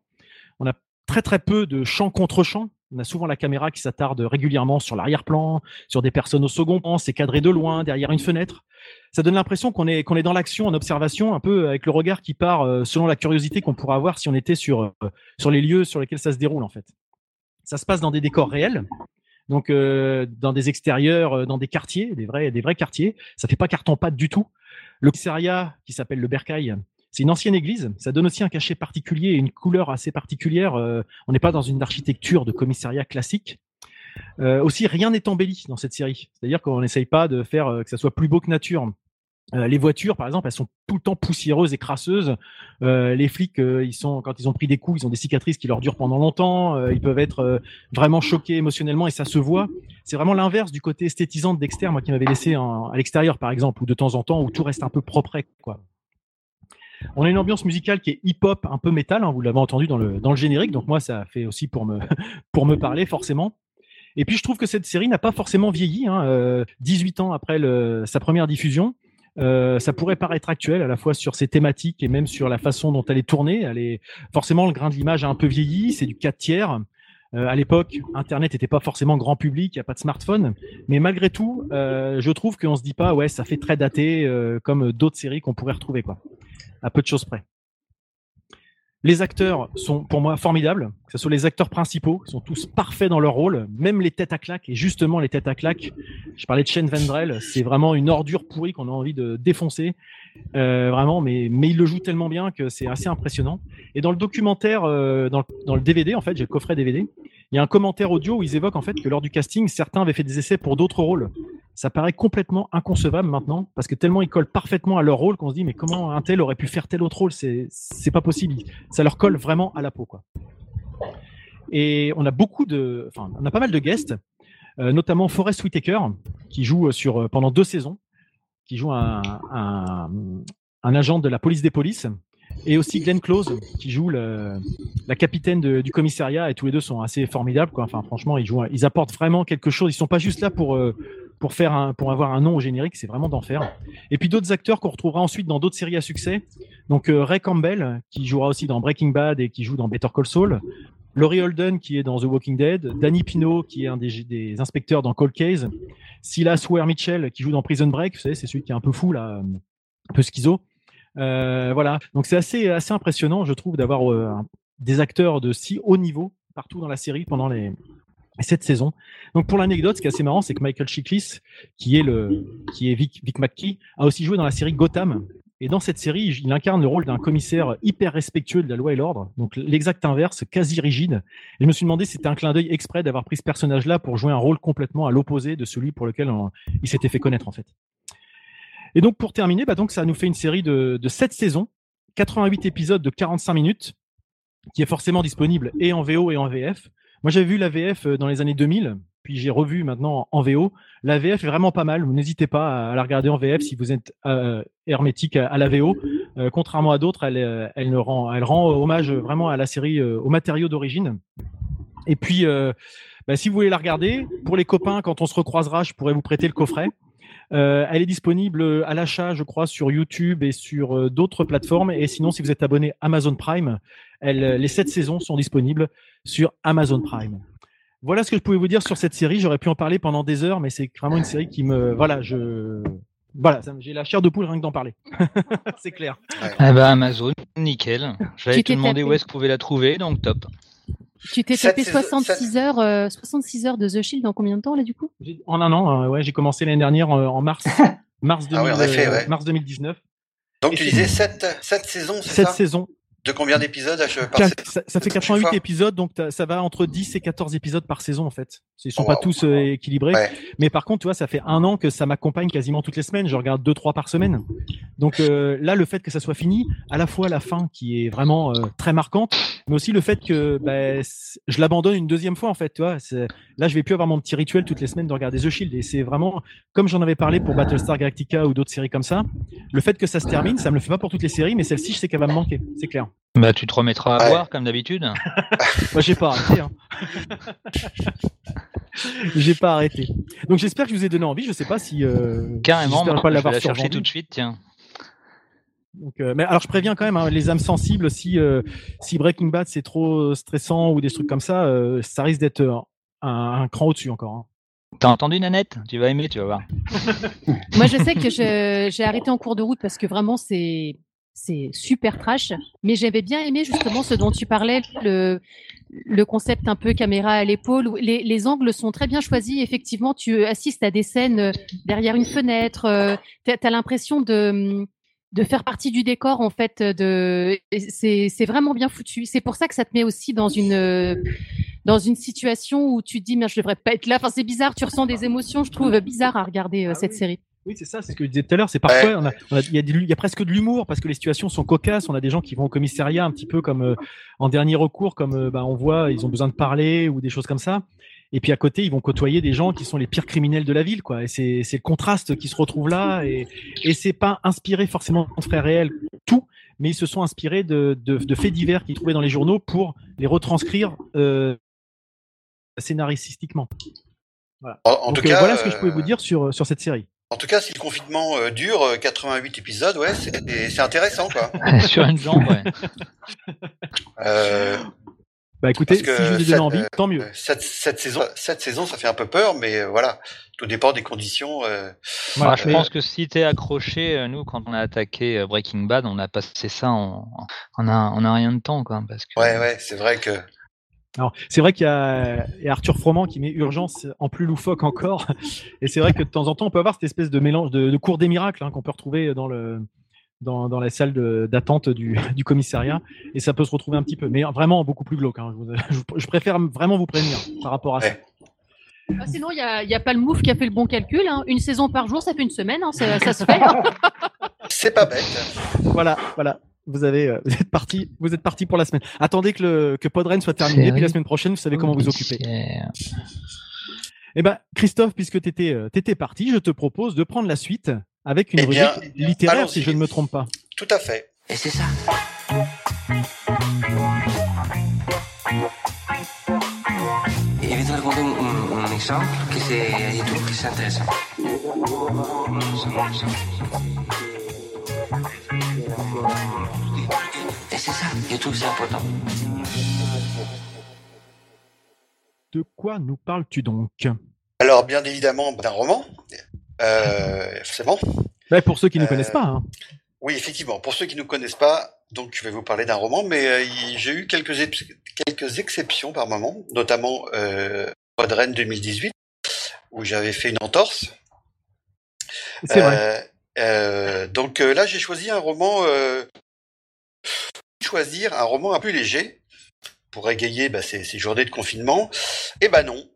On a très très peu de champ contre champ. On a souvent la caméra qui s'attarde régulièrement sur l'arrière-plan, sur des personnes au second plan, c'est cadré de loin, derrière une fenêtre. Ça donne l'impression qu'on est, est dans l'action, en observation, un peu avec le regard qui part euh, selon la curiosité qu'on pourrait avoir si on était sur, euh, sur les lieux sur lesquels ça se déroule en fait. Ça se passe dans des décors réels, donc euh, dans des extérieurs, dans des quartiers, des vrais, des vrais quartiers. Ça fait pas carton-pâte du tout. Le qui s'appelle le Bercail, c'est une ancienne église. Ça donne aussi un cachet particulier et une couleur assez particulière. Euh, on n'est pas dans une architecture de commissariat classique. Euh, aussi, rien n'est embelli dans cette série. C'est-à-dire qu'on n'essaye pas de faire euh, que ça soit plus beau que nature. Les voitures, par exemple, elles sont tout le temps poussiéreuses et crasseuses. Les flics, ils sont quand ils ont pris des coups, ils ont des cicatrices qui leur durent pendant longtemps. Ils peuvent être vraiment choqués émotionnellement et ça se voit. C'est vraiment l'inverse du côté esthétisant de Dexter, moi qui m'avait laissé à l'extérieur, par exemple, ou de temps en temps où tout reste un peu propre, quoi. On a une ambiance musicale qui est hip-hop, un peu métal. hein, vous l'avez entendu dans le dans le générique, donc moi ça fait aussi pour me pour me parler forcément. Et puis je trouve que cette série n'a pas forcément vieilli. Hein, euh, 18 ans après sa première diffusion, euh, ça pourrait paraître actuel à la fois sur ses thématiques et même sur la façon dont elle est tournée. Elle est forcément le grain de l'image a un peu vieilli. C'est du 4 tiers. Euh, à l'époque, Internet n'était pas forcément grand public, il n'y a pas de smartphone, mais malgré tout, euh, je trouve qu'on se dit pas ouais ça fait très daté euh, comme d'autres séries qu'on pourrait retrouver quoi, à peu de choses près. Les acteurs sont pour moi formidables, que ce soit les acteurs principaux, ils sont tous parfaits dans leur rôle, même les têtes à claque. Et justement, les têtes à claque, je parlais de Shane Vendrell, c'est vraiment une ordure pourrie qu'on a envie de défoncer, euh, vraiment. Mais mais il le joue tellement bien que c'est assez impressionnant. Et dans le documentaire, euh, dans, le, dans le DVD en fait, j'ai le coffret DVD. Il y a un commentaire audio où ils évoquent en fait que lors du casting, certains avaient fait des essais pour d'autres rôles. Ça paraît complètement inconcevable maintenant parce que tellement ils collent parfaitement à leur rôle qu'on se dit mais comment un tel aurait pu faire tel autre rôle? C'est pas possible. Ça leur colle vraiment à la peau quoi. Et on a beaucoup de, enfin, on a pas mal de guests, euh, notamment Forrest Whitaker qui joue sur pendant deux saisons, qui joue un, agent de la police des polices, et aussi Glenn Close qui joue la capitaine du commissariat. Et tous les deux sont assez formidables. Quoi. Enfin, franchement, ils jouent, ils apportent vraiment quelque chose. Ils sont pas juste là pour euh, pour faire un, pour avoir un nom au générique. C'est vraiment d'en faire. Et puis d'autres acteurs qu'on retrouvera ensuite dans d'autres séries à succès. Donc euh, Ray Campbell qui jouera aussi dans Breaking Bad et qui joue dans Better Call Saul. Laurie Holden qui est dans The Walking Dead, Danny Pino qui est un des, des inspecteurs dans Cold Case, Silas Ware Mitchell qui joue dans Prison Break, vous savez, c'est celui qui est un peu fou là, un peu schizo. Euh, voilà, donc c'est assez assez impressionnant, je trouve, d'avoir euh, des acteurs de si haut niveau partout dans la série pendant les cette saison. Donc pour l'anecdote, ce qui est assez marrant, c'est que Michael Chiklis, qui est le qui est Vic, Vic McKee, a aussi joué dans la série Gotham. Et dans cette série, il incarne le rôle d'un commissaire hyper respectueux de la loi et l'ordre, donc l'exact inverse, quasi rigide. Et je me suis demandé si c'était un clin d'œil exprès d'avoir pris ce personnage-là pour jouer un rôle complètement à l'opposé de celui pour lequel on- il s'était fait connaître en fait. Et donc pour terminer, bah donc ça nous fait une série de, de 7 saisons, 88 épisodes de 45 minutes, qui est forcément disponible et en VO et en VF. Moi j'avais vu la VF euh, dans les années 2000, puis j'ai revu maintenant en VO. La VF est vraiment pas mal. N'hésitez pas à la regarder en VF si vous êtes euh, hermétique à, la VO. Euh, contrairement à d'autres, elle, euh, elle, rend, elle rend hommage vraiment à la série, aux matériaux d'origine. Et puis, bah, si vous voulez la regarder, pour les copains, quand on se recroisera, je pourrais vous prêter le coffret. Elle est disponible à l'achat, je crois, sur YouTube et sur d'autres plateformes. Et sinon, si vous êtes abonné Amazon Prime, les sept saisons sont disponibles sur Amazon Prime. Voilà ce que je pouvais vous dire sur cette série. J'aurais pu en parler pendant des heures, mais c'est vraiment une série qui me, voilà, je, voilà, j'ai la chair de poule rien que d'en parler. c'est clair. Eh ben Amazon, nickel. J'allais Tu te tapé. où est-ce qu'on pouvait la trouver, donc top. Tu t'es tapé saisons- 66 heures, euh, 66 heures de The Shield dans combien de temps là du coup? En un an, euh, ouais, j'ai commencé l'année dernière euh, en mars, mars, Ah oui, 2000, en effet, euh, ouais. mars 2019. Donc Et tu disais 7, sept saisons, c'est ça? saison, De combien d'épisodes ça, ça fait Chaque 88 fois épisodes, donc ça va entre 10 et 14 épisodes par saison en fait. Ils sont Oh, pas tous euh, équilibrés, Ouais. mais par contre, tu vois, ça fait un an que ça m'accompagne quasiment toutes les semaines. Je regarde deux trois par semaine. Donc euh, là, le fait que ça soit fini, à la fois la fin qui est vraiment euh, très marquante, mais aussi le fait que bah, je l'abandonne une deuxième fois en fait. Tu vois, là, je vais plus avoir mon petit rituel toutes les semaines de regarder The Shield et c'est vraiment comme j'en avais parlé pour Battlestar Galactica ou d'autres séries comme ça. Le fait que ça se termine, ça me le fait pas pour toutes les séries, mais celle-ci, je sais qu'elle va me manquer, c'est clair. Bah tu te remettras à Ouais. voir comme d'habitude. Moi, j'ai pas arrêté. Hein. j'ai pas arrêté. Donc, j'espère que je vous ai donné envie. Je sais pas si. Euh, Carrément, moi, pas je vais l'avoir la chercher tout de suite, tiens. Donc, euh, mais alors, je préviens quand même hein, les âmes sensibles. Si euh, si Breaking Bad c'est trop stressant ou des trucs comme ça, euh, ça risque d'être un, un cran au-dessus encore. hein. T'as entendu Nanette? Tu vas aimer, tu vas voir. Moi, je sais que j'ai arrêté en cours de route parce que vraiment, c'est c'est super trash. Mais j'avais bien aimé justement ce dont tu parlais, le, le concept un peu caméra à l'épaule. Les, les angles sont très bien choisis. Effectivement, tu assistes à des scènes euh, derrière une fenêtre. euh, T'as as, l'impression de de faire partie du décor en fait de c'est vraiment bien foutu c'est pour ça que ça te met aussi dans une euh, dans une situation où tu te dis mais je devrais pas être là enfin c'est bizarre tu ressens des émotions je trouve bizarre à regarder Ah cette oui. série Oui, c'est ça, c'est ce que je disais tout à l'heure. C'est parfois, on a, on a- il y, a y presque de l'humour parce que les situations sont cocasses. On a des gens qui vont au commissariat un petit peu comme euh, en dernier recours, comme euh, bah, on voit, ils ont besoin de parler ou des choses comme ça. Et puis à côté, ils vont côtoyer des gens qui sont les pires criminels de la ville, quoi. Et c'est le contraste qui se retrouve là. Et, et c'est pas inspiré forcément de faits réels, tout, mais ils se sont inspirés de, de, de faits divers qu'ils trouvaient dans les journaux pour les retranscrire euh, scénaristiquement. Voilà. En, en Donc tout cas, voilà ce que je pouvais vous dire sur, sur cette série. En tout cas, si le confinement euh, dure euh, 88 épisodes, ouais, c'est intéressant, quoi. Sur une jambe, ouais. Euh, Bah écoutez, si je vous ai donné envie, euh, tant mieux. Cette, cette saison, cette saison, ça fait un peu peur, mais euh, voilà, tout dépend des conditions. euh, Voilà, je mais- pense que si t'es accroché, euh, nous, quand on a attaqué euh, Breaking Bad, on a passé ça en, en, un, en un rien de temps, quoi. Parce que... Ouais, ouais, c'est vrai que. Alors, c'est vrai qu'il y a, il y a Arthur Froment qui met urgence en plus loufoque encore. Et c'est vrai que de temps en temps, on peut avoir cette espèce de mélange de, de cours des miracles hein, qu'on peut retrouver dans le dans, dans la salle de- d'attente du, du commissariat. Et ça peut se retrouver un petit peu, mais vraiment beaucoup plus glauque. hein. Je, vous- je- je préfère vraiment vous prévenir par rapport à ça. Ah, sinon il y a, il y a pas le mouf qui a fait le bon calcul hein. une saison par jour ça fait une semaine hein. ça, ça se fait hein. C'est pas bête. Voilà, voilà. Vous avez, euh, vous êtes parti, vous êtes parti pour la semaine. Attendez que le que Podren soit terminé, Série puis la semaine prochaine, vous savez comment vous occuper. policière. Eh ben, Christophe, puisque tu étais, étais parti, je te propose de prendre la suite avec une Eh bien, rubrique littéraire, si je ne me trompe pas. Tout à fait. Et c'est ça. Et je vais te raconter un, un exemple que c'est, que c'est intéressant. Et c'est ça, je trouve que c'est important. De quoi nous parles-tu donc? Alors, bien évidemment, d'un roman. Euh, forcément. Ben, Pour ceux qui ne Euh, connaissent pas. hein. Oui, effectivement. Pour ceux qui ne nous connaissent pas, donc je vais vous parler d'un roman, mais euh, j'ai eu quelques, quelques exceptions par moment, notamment euh, Podren 2018, où j'avais fait une entorse. C'est vrai. Euh, donc euh, là, j'ai choisi un roman, euh, choisir un roman un peu léger pour égayer bah, ces, ces journées de confinement. Eh ben non,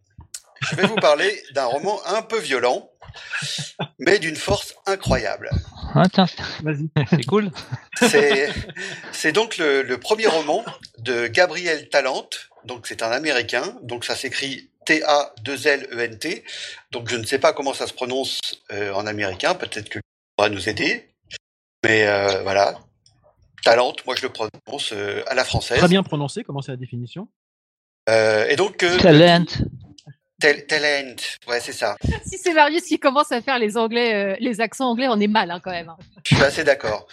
je vais vous parler d'un roman un peu violent, mais d'une force incroyable. Ah, tiens, Vas-y. c'est cool. C'est c'est donc le, le premier roman de Gabriel Talente. Donc c'est un Américain. Donc ça s'écrit T-A-2-L-E-N-T. Donc je ne sais pas comment ça se prononce euh, en américain, peut-être que pourra nous aider. Mais euh, voilà. Talent, moi je le prononce euh, à la française. Très bien prononcé, comment c'est la définition? Euh, et donc, euh, Talent. tel- talent, ouais c'est ça. Si c'est Marius qui commence à faire les anglais, euh, les accents anglais, on est mal hein, quand même. hein. Je suis assez d'accord.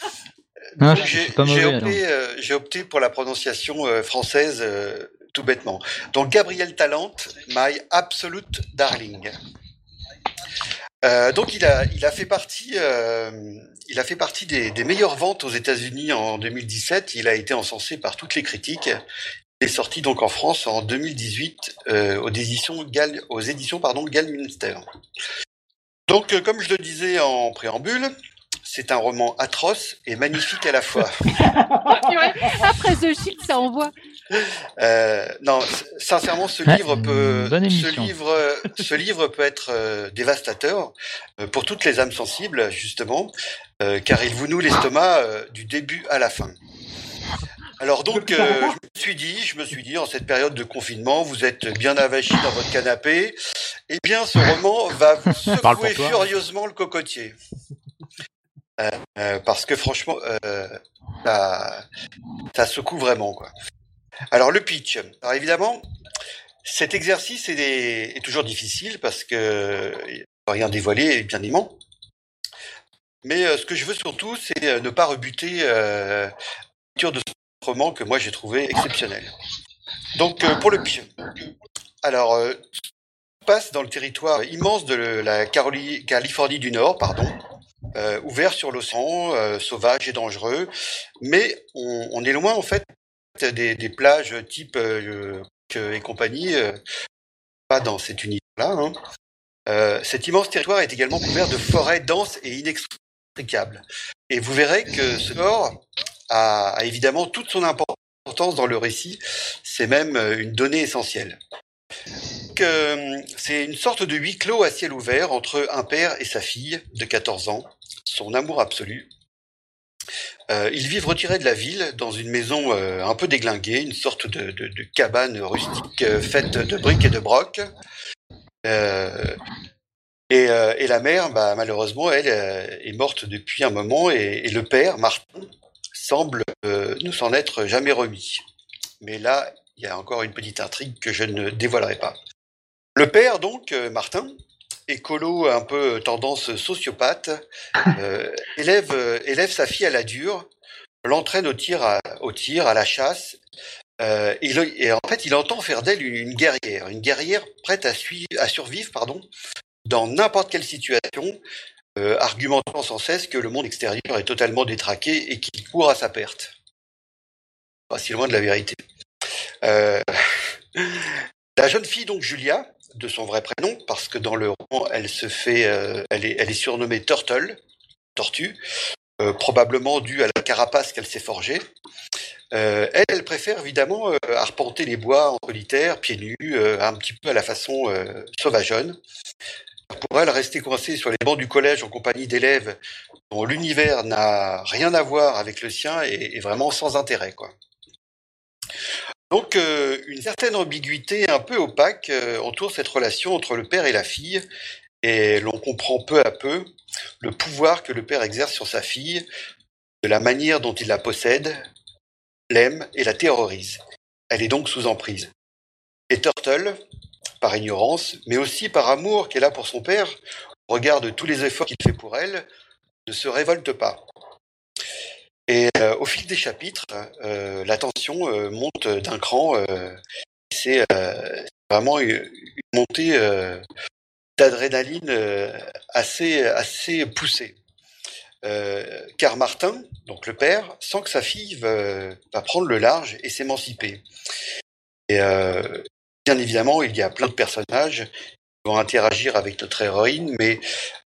Je j'ai suis pas j'ai mauvais, opté, euh, j'ai opté pour la prononciation euh, française euh, tout bêtement. Donc Gabriel Talent, my absolute darling. Euh, donc il a, il a fait partie, euh, il a fait partie des, des meilleures ventes aux États-Unis en 2017. Il a été encensé par toutes les critiques. Il est sorti donc en France en 2018 euh, aux éditions Gal, aux éditions pardon Galminster. Donc euh, comme je le disais en préambule, c'est un roman atroce et magnifique à la fois. Après The Shield, ça envoie. Euh, non, sincèrement, ce Ouais, livre peut, ce émission. livre, ce livre peut être euh, dévastateur euh, pour toutes les âmes sensibles, justement, euh, car il vous noue l'estomac euh, du début à la fin. Alors donc, euh, je me suis dit, je me suis dit, en cette période de confinement, vous êtes bien avachi dans votre canapé, eh bien, ce roman va vous secouer furieusement le cocotier. Euh, euh, parce que franchement, euh, ça, ça secoue vraiment, quoi. Alors le pitch. Alors évidemment, cet exercice est, toujours difficile parce que rien dévoiler, évidemment. Mais euh, ce que je veux surtout, c'est ne pas rebuter la lecture de ce roman que moi j'ai trouvé exceptionnel. Donc pour le pitch. Alors, passe dans le territoire immense de la Californie du Nord, pardon, euh, ouvert sur l'océan, euh, sauvage et dangereux, mais on, est loin en fait des, plages type euh, et compagnie, pas dans cet univers-là. hein. Cet immense territoire est également couvert de forêts denses et inextricables. Et vous verrez que ce corps a, évidemment toute son importance dans le récit. C'est même une donnée essentielle. Donc, euh, C'est une sorte de huis clos à ciel ouvert entre un père et sa fille de 14 ans, son amour absolu. Euh, ils vivent retirés de la ville dans une maison euh, un peu déglinguée, une sorte de, cabane rustique faite de briques et de brocs. Et, la mère, bah, malheureusement, elle est morte depuis un moment et, le père, Martin, semble ne s'en être jamais remis. Mais là, il y a encore une petite intrigue que je ne dévoilerai pas. Le père, donc, euh, Martin, écolo un peu tendance sociopathe, euh, élève, euh, élève sa fille à la dure, l'entraîne au tir, à, au tir, à la chasse. Euh, il- et en fait, il entend faire d'elle une, une guerrière, une guerrière prête à, survivre, pardon, dans n'importe quelle situation, euh, argumentant sans cesse que le monde extérieur est totalement détraqué et qu'il court à sa perte. Pas si loin de la vérité. Euh, la jeune fille, donc Julia, de son vrai prénom, parce que dans le roman, elle se fait, euh, elle, est, surnommée Turtle, tortue, euh, probablement due à la carapace qu'elle s'est forgée. Euh, elle, elle préfère évidemment arpenter les bois en solitaire, pieds nus, un petit peu à la façon sauvageonne. Pour elle, rester coincée sur les bancs du collège en compagnie d'élèves dont l'univers n'a rien à voir avec le sien est, est vraiment sans intérêt, quoi. Donc, euh, une certaine ambiguïté un peu opaque euh, entoure cette relation entre le père et la fille, et l'on comprend peu à peu le pouvoir que le père exerce sur sa fille, de la manière dont il la possède, l'aime et la terrorise. Elle est donc sous emprise. Et Turtle, par ignorance, mais aussi par amour qu'elle a pour son père, au regard de tous les efforts qu'il fait pour elle, ne se révolte pas. Et euh, au fil des chapitres, euh, la tension euh, monte d'un cran. c'est vraiment une, montée d'adrénaline assez, assez poussée. Car Martin, donc le père, sent que sa fille va, va prendre le large et s'émanciper. Et bien évidemment, il y a plein de personnages qui vont interagir avec notre héroïne, mais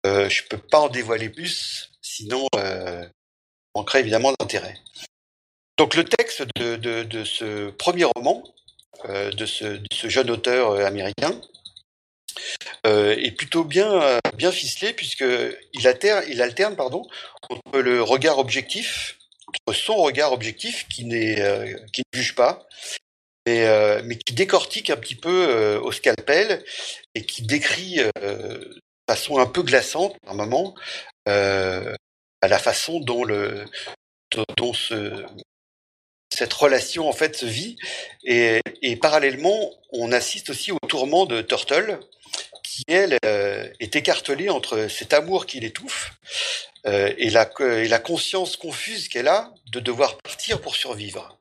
je peux pas en dévoiler plus, sinon manquerait évidemment d'intérêt. Donc le texte de, de, ce premier roman, euh, de, ce, jeune auteur euh, américain, euh, est plutôt bien, bien ficelé puisque il alterne, il alterne pardon, entre le regard objectif, entre son regard objectif qui, qui ne juge pas, mais, mais qui décortique un petit peu au scalpel et qui décrit de façon un peu glaçante par moment la façon dont le dont, dont ce, cette relation en fait se vit et, parallèlement on assiste aussi au tourment de Turtle qui elle euh, est écartelée entre cet amour qui l'étouffe euh, et, la, et la conscience confuse qu'elle a de devoir partir pour survivre.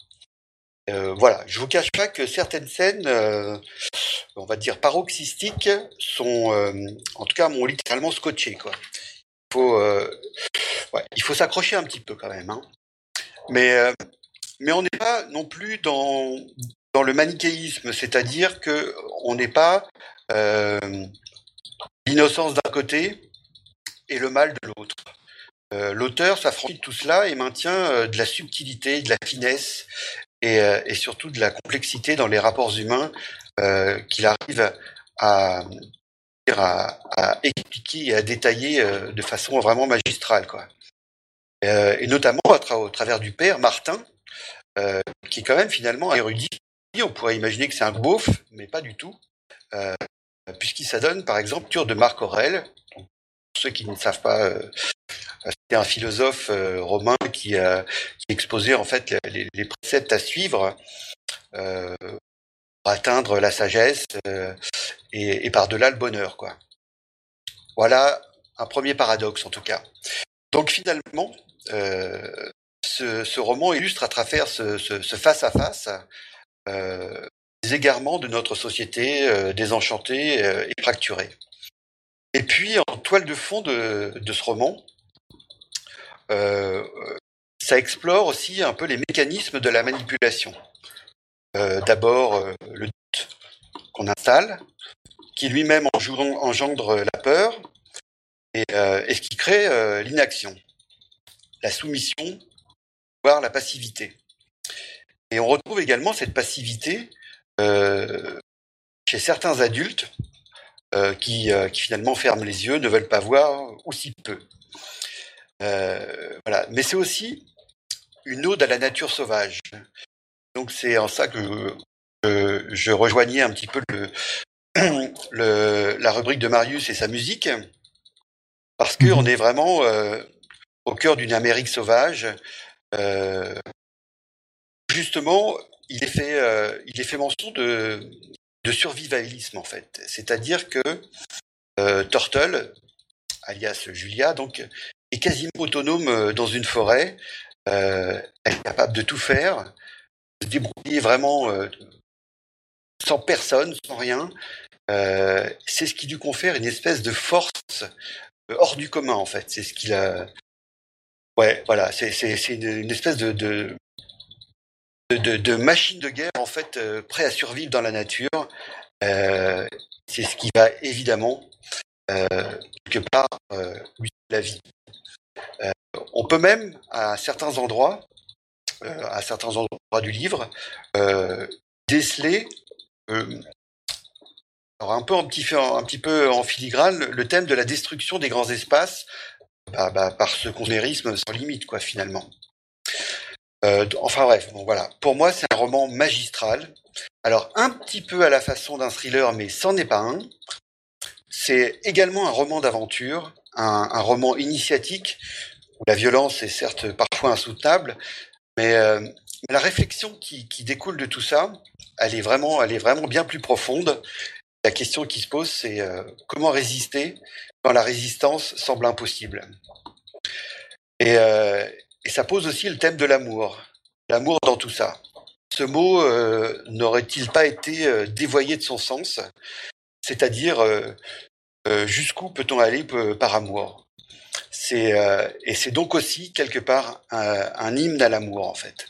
Euh, voilà, je vous cache pas que certaines scènes, on va dire paroxystiques, sont, en tout cas, m'ont littéralement scotché. Quoi. Il faut, ouais, il faut s'accrocher un petit peu quand même. Hein. Mais, euh, mais on n'est pas non plus dans, dans le manichéisme, c'est-à-dire que on n'est pas euh, l'innocence d'un côté et le mal de l'autre. Euh, L'auteur s'affranchit de tout cela et maintient de la subtilité, de la finesse et, et surtout de la complexité dans les rapports humains qu'il arrive à, à, à expliquer et à détailler de façon vraiment magistrale. Quoi. Euh, et notamment au travers du père Martin, euh, qui est quand même finalement un érudit. On pourrait imaginer que c'est un beauf, mais pas du tout, euh, puisqu'il s'adonne par exemple sur de Marc Aurèle. Pour ceux qui ne savent pas, c'était un philosophe romain qui, exposait en fait les, préceptes à suivre pour atteindre la sagesse et, et par-delà le bonheur. Quoi. Voilà un premier paradoxe en tout cas. Donc finalement, ce, ce roman illustre à travers ce, ce, ce face-à-face euh, les égarements de notre société euh, désenchantée euh, et fracturée. Et puis, en toile de fond de, ce roman, euh, ça explore aussi un peu les mécanismes de la manipulation. Euh, D'abord, euh, le doute qu'on installe, qui lui-même engendre la peur, et, euh, ce qui crée euh, l'inaction, la soumission, voire la passivité. Et on retrouve également cette passivité euh, chez certains adultes euh, qui, euh, qui finalement ferment les yeux, ne veulent pas voir, ou si peu. Voilà. Mais c'est aussi une ode à la nature sauvage. Donc c'est en ça que je, je rejoignais un petit peu le, le, la rubrique de Marius et sa musique, parce qu'on est vraiment au cœur d'une Amérique sauvage. Euh, justement, il est fait, euh, mention de, survivalisme en fait. C'est-à-dire que euh, Turtle, alias Julia, donc, est quasiment autonome dans une forêt. Elle est capable de tout faire, de se débrouiller vraiment sans personne, sans rien. C'est ce qui lui confère une espèce de force hors du commun en fait. C'est ce qu'il a. Ouais, voilà, c'est une, espèce de, machine de guerre en fait euh, prêt à survivre dans la nature. Euh, c'est ce qui va évidemment euh, quelque part la vie. On peut même à certains endroits, à certains endroits du livre, déceler un un petit peu en filigrane le thème de la destruction des grands espaces bah, bah, par ce consumérisme sans limite quoi finalement. Euh, enfin bref, bon voilà. Pour moi, c'est un roman magistral. Alors un petit peu à la façon d'un thriller, mais c'en est pas un. C'est également un roman d'aventure, un, roman initiatique où la violence est certes parfois insoutenable, mais, euh, la réflexion qui, qui, découle de tout ça, elle est vraiment, elle est vraiment bien plus profonde. La question qui se pose, c'est euh, comment résister quand la résistance semble impossible? Et, euh, et ça pose aussi le thème de l'amour, l'amour dans tout ça. Ce mot euh, n'aurait-il pas été dévoyé de son sens? C'est-à-dire, jusqu'où peut-on aller par amour? C'est Et c'est donc aussi, quelque part, un hymne à l'amour, en fait.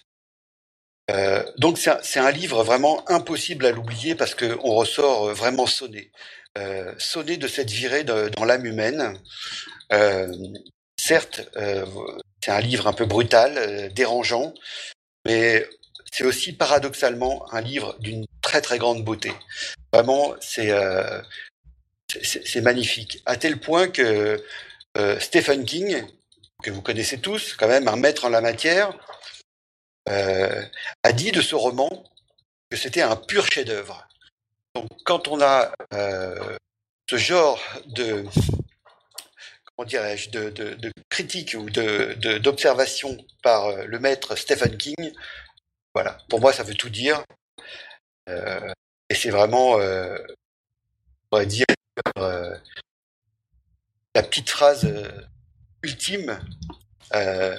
Euh, donc c'est un, livre vraiment impossible à l'oublier parce qu'on ressort vraiment sonné. Euh, sonné de cette virée dans l'âme humaine. Euh, certes, c'est un livre un peu brutal, dérangeant, mais c'est aussi paradoxalement un livre d'une très très grande beauté. Vraiment, c'est euh, magnifique. À tel point que euh, Stephen King, que vous connaissez tous, quand même un maître en la matière, euh, a dit de ce roman que c'était un pur chef-d'œuvre. Donc, quand on a euh, ce genre de comment dirais-je de, critique ou de d'observation par euh, le maître Stephen King, voilà. Pour moi, ça veut tout dire. Euh, et c'est vraiment, euh, on pourrait dire, euh, la petite phrase euh, ultime euh,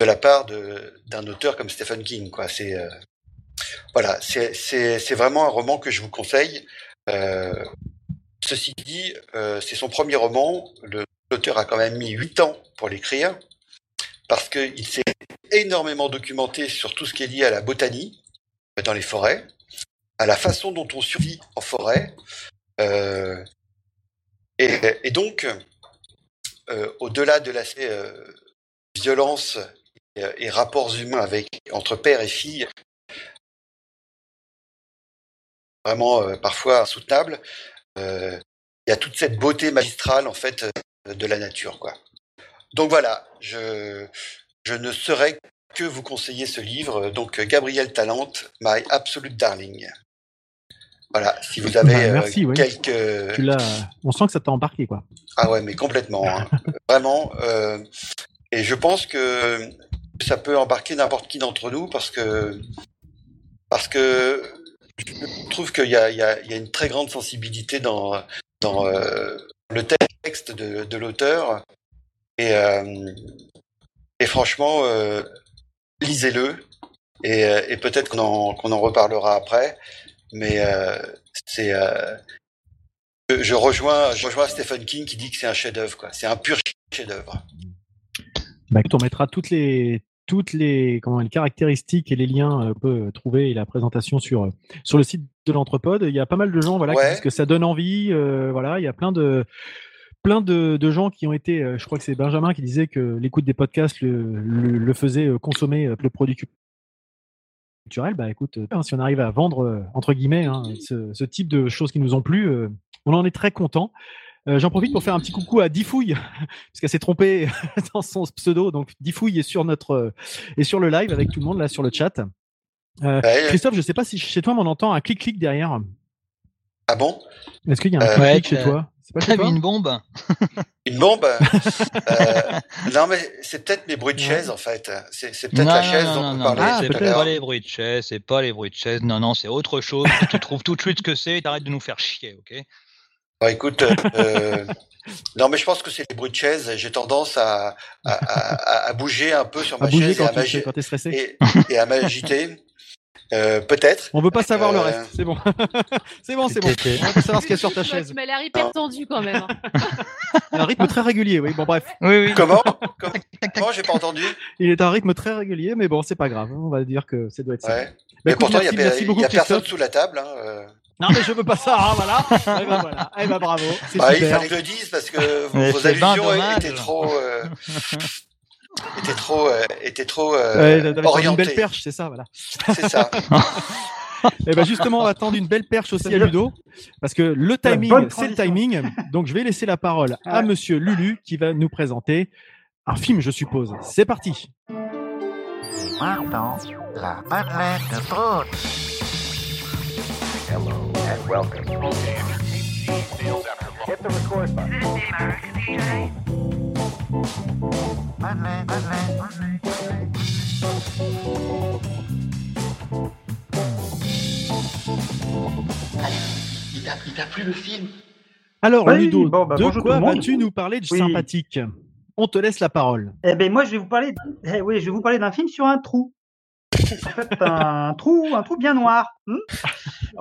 de la part d'un auteur comme Stephen King. Quoi. C'est euh, voilà, c'est vraiment un roman que je vous conseille. Euh, ceci dit, euh, c'est son premier roman. L'auteur a quand même mis huit ans pour l'écrire parce qu'il s'est énormément documenté sur tout ce qui est lié à la botanie dans les forêts, à la façon dont on survit en forêt, et, donc au-delà de l'aspect violence et, euh, et rapports humains avec entre père et fille, vraiment euh, parfois insoutenable, euh, il y a toute cette beauté magistrale en fait euh, de la nature, quoi. Donc voilà, je je ne saurais que vous conseiller ce livre, donc Gabriel Talent, My Absolute Darling. Voilà, si vous avez Bah, merci, oui. quelques Tu. On sent que ça t'a embarqué, quoi. ah ouais, mais complètement, hein. vraiment. et je pense que ça peut embarquer n'importe qui d'entre nous parce que parce que je trouve qu'il y y, y a une très grande sensibilité dans dans euh, le texte de, de l'auteur et euh, et franchement euh, lisez-le et, et peut-être qu'on en qu'on en reparlera après mais c'est je, rejoins, je rejoins Stephen King qui dit que c'est un chef-d'œuvre. C'est un pur chef-d'œuvre. Bah, on mettra toutes les toutes les comment les caractéristiques et les liens euh, peut trouver et la présentation sur euh, sur le site de l'entrepode. Il y a pas mal de gens voilà qui Ouais. disent que ça donne envie. euh, voilà, il y a plein de plein de, de gens qui ont été. euh, je crois que c'est Benjamin qui disait que l'écoute des podcasts le, le, le faisait euh, consommer euh, le produit culturel. Bah écoute, euh, si on arrive à vendre euh, entre guillemets hein, ce, ce type de choses qui nous ont plu, euh, on en est très content. Euh, J'en profite pour faire un petit coucou à Diffouille, parce qu'elle s'est trompée dans son pseudo. Donc Diffouille est sur notre euh, est sur le live avec tout le monde là sur le chat. Euh, Ouais. Christophe, je sais pas si chez toi on entend un clic clic derrière. Ah bon? Est-ce qu'il y a un Euh, clic Ouais, clic chez toi? C'est pas chez vu toi? Une bombe Une bombe? Euh, Non, mais c'est peut-être mes bruits de chaise, en fait. C'est peut-être la non, chaise non, dont non, on non, parlait Ah, c'est pas les bruits de chaise, c'est pas les bruits de chaise. Non, non, c'est autre chose. tu trouves tout de suite ce que c'est et t'arrêtes de nous faire chier, ok? Bon, écoute, euh, non, mais je pense que c'est les bruits de chaise. J'ai tendance à, à, à, à bouger un peu sur À ma chaise et quand à tu quand t'es stressé. et, et à m'agiter. Euh, peut-être. On veut pas savoir le Euh, reste. C'est bon. c'est bon, c'est bon. On veut pas savoir ce qu'il y a sur ta Tu chaise. m'as l'air hyper tendu quand même. hein. Un rythme très régulier, oui. Bon, bref. Oui, oui. Comment? Comment? J'ai pas entendu. Il est à un rythme très régulier, mais bon, c'est pas grave. On va dire que ça doit être ça. Ouais. Bah, Mais écoute, pourtant, il y a, merci, beaucoup, y a personne sous la table. Hein. Non, mais je veux pas ça, hein, voilà. Eh ben, voilà. Eh ben, bravo. C'est Bah, il fallait que je le dise parce que vos, vos ben allusions dommage. étaient trop, euh, étaient trop, euh, étaient trop euh, Ouais, tendu une belle perche, c'est ça, voilà. C'est ça. Et ben justement, on va tendre une belle perche aussi à Ludo, parce que le timing, c'est le timing. Donc, je vais laisser la parole à Ouais. Monsieur Lulu qui va nous présenter un film, je suppose. C'est parti. Maintenant, la Madeleine de Il t'a il t'a plu le film? Alors, Oui, Ludo, bon, bah, de bonjour quoi vas-tu nous parler de Oui. sympathique? On te laisse la parole. Eh ben moi je vais vous parler, eh oui, je vais vous parler d'un film sur un trou. En fait, un trou, un trou bien noir. Hmm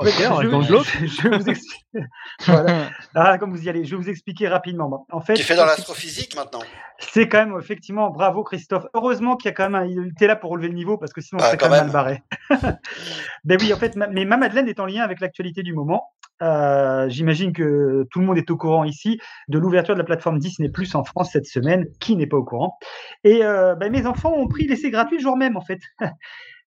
je, vous. Voilà. Ah, comme vous y allez, je vais vous expliquer rapidement. En fait, Tu fais dans l'astrophysique maintenant. c'est quand même effectivement bravo Christophe. Heureusement qu'il y a quand même, un, il était là pour relever le niveau parce que sinon on Ah, serait quand quand même même. mal barré. ben oui, en fait, ma, mais ma Madeleine est en lien avec l'actualité du moment. Euh, J'imagine que tout le monde est au courant ici de l'ouverture de la plateforme Disney Plus en France cette semaine. Qui n'est pas au courant? Et euh, ben, mes enfants ont pris l'essai gratuit le jour même en fait.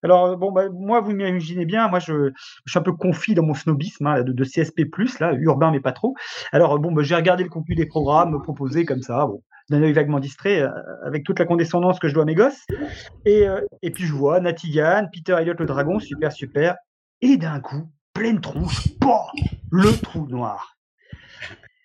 Alors bon, bah, moi vous m'imaginez bien, moi je, suis un peu confit dans mon snobisme hein, de, de CSP+, là, urbain mais pas trop. Alors bon, bah, j'ai regardé le contenu des programmes proposés comme ça, bon, d'un œil vaguement distrait, euh, avec toute la condescendance que je dois à mes gosses. Et, et puis je vois Natigan, Peter Elliott le dragon, super super. et d'un coup, pleine tronche, le trou noir.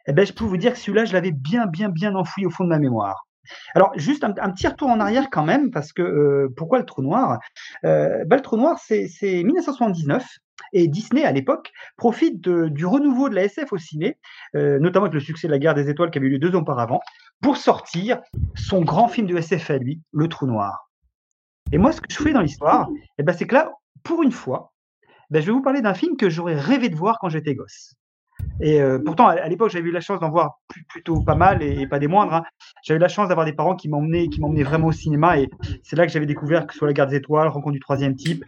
Eh ben, je peux vous dire que celui-là, je l'avais bien, bien, bien enfoui au fond de ma mémoire. Alors, juste un, petit retour en arrière quand même, parce que euh, pourquoi le trou noir? Euh, ben, Le trou noir, c'est c'est 1979. Et Disney, à l'époque, profite du renouveau de la SF au ciné, euh, notamment avec le succès de la guerre des étoiles qui avait eu lieu deux ans auparavant, pour sortir son grand film de SF à lui, Le Trou Noir. Et moi, ce que je fais dans l'histoire, eh ben, c'est que là, pour une fois, ben, je vais vous parler d'un film que j'aurais rêvé de voir quand j'étais gosse. Et euh, pourtant, à, l'époque, j'avais eu la chance d'en voir plutôt pas mal et, et pas des moindres. hein. J'avais eu la chance d'avoir des parents qui m'emmenaient, qui m'emmenaient vraiment au cinéma. Et c'est là que j'avais découvert que soit La Guerre des Étoiles, Rencontre du troisième type,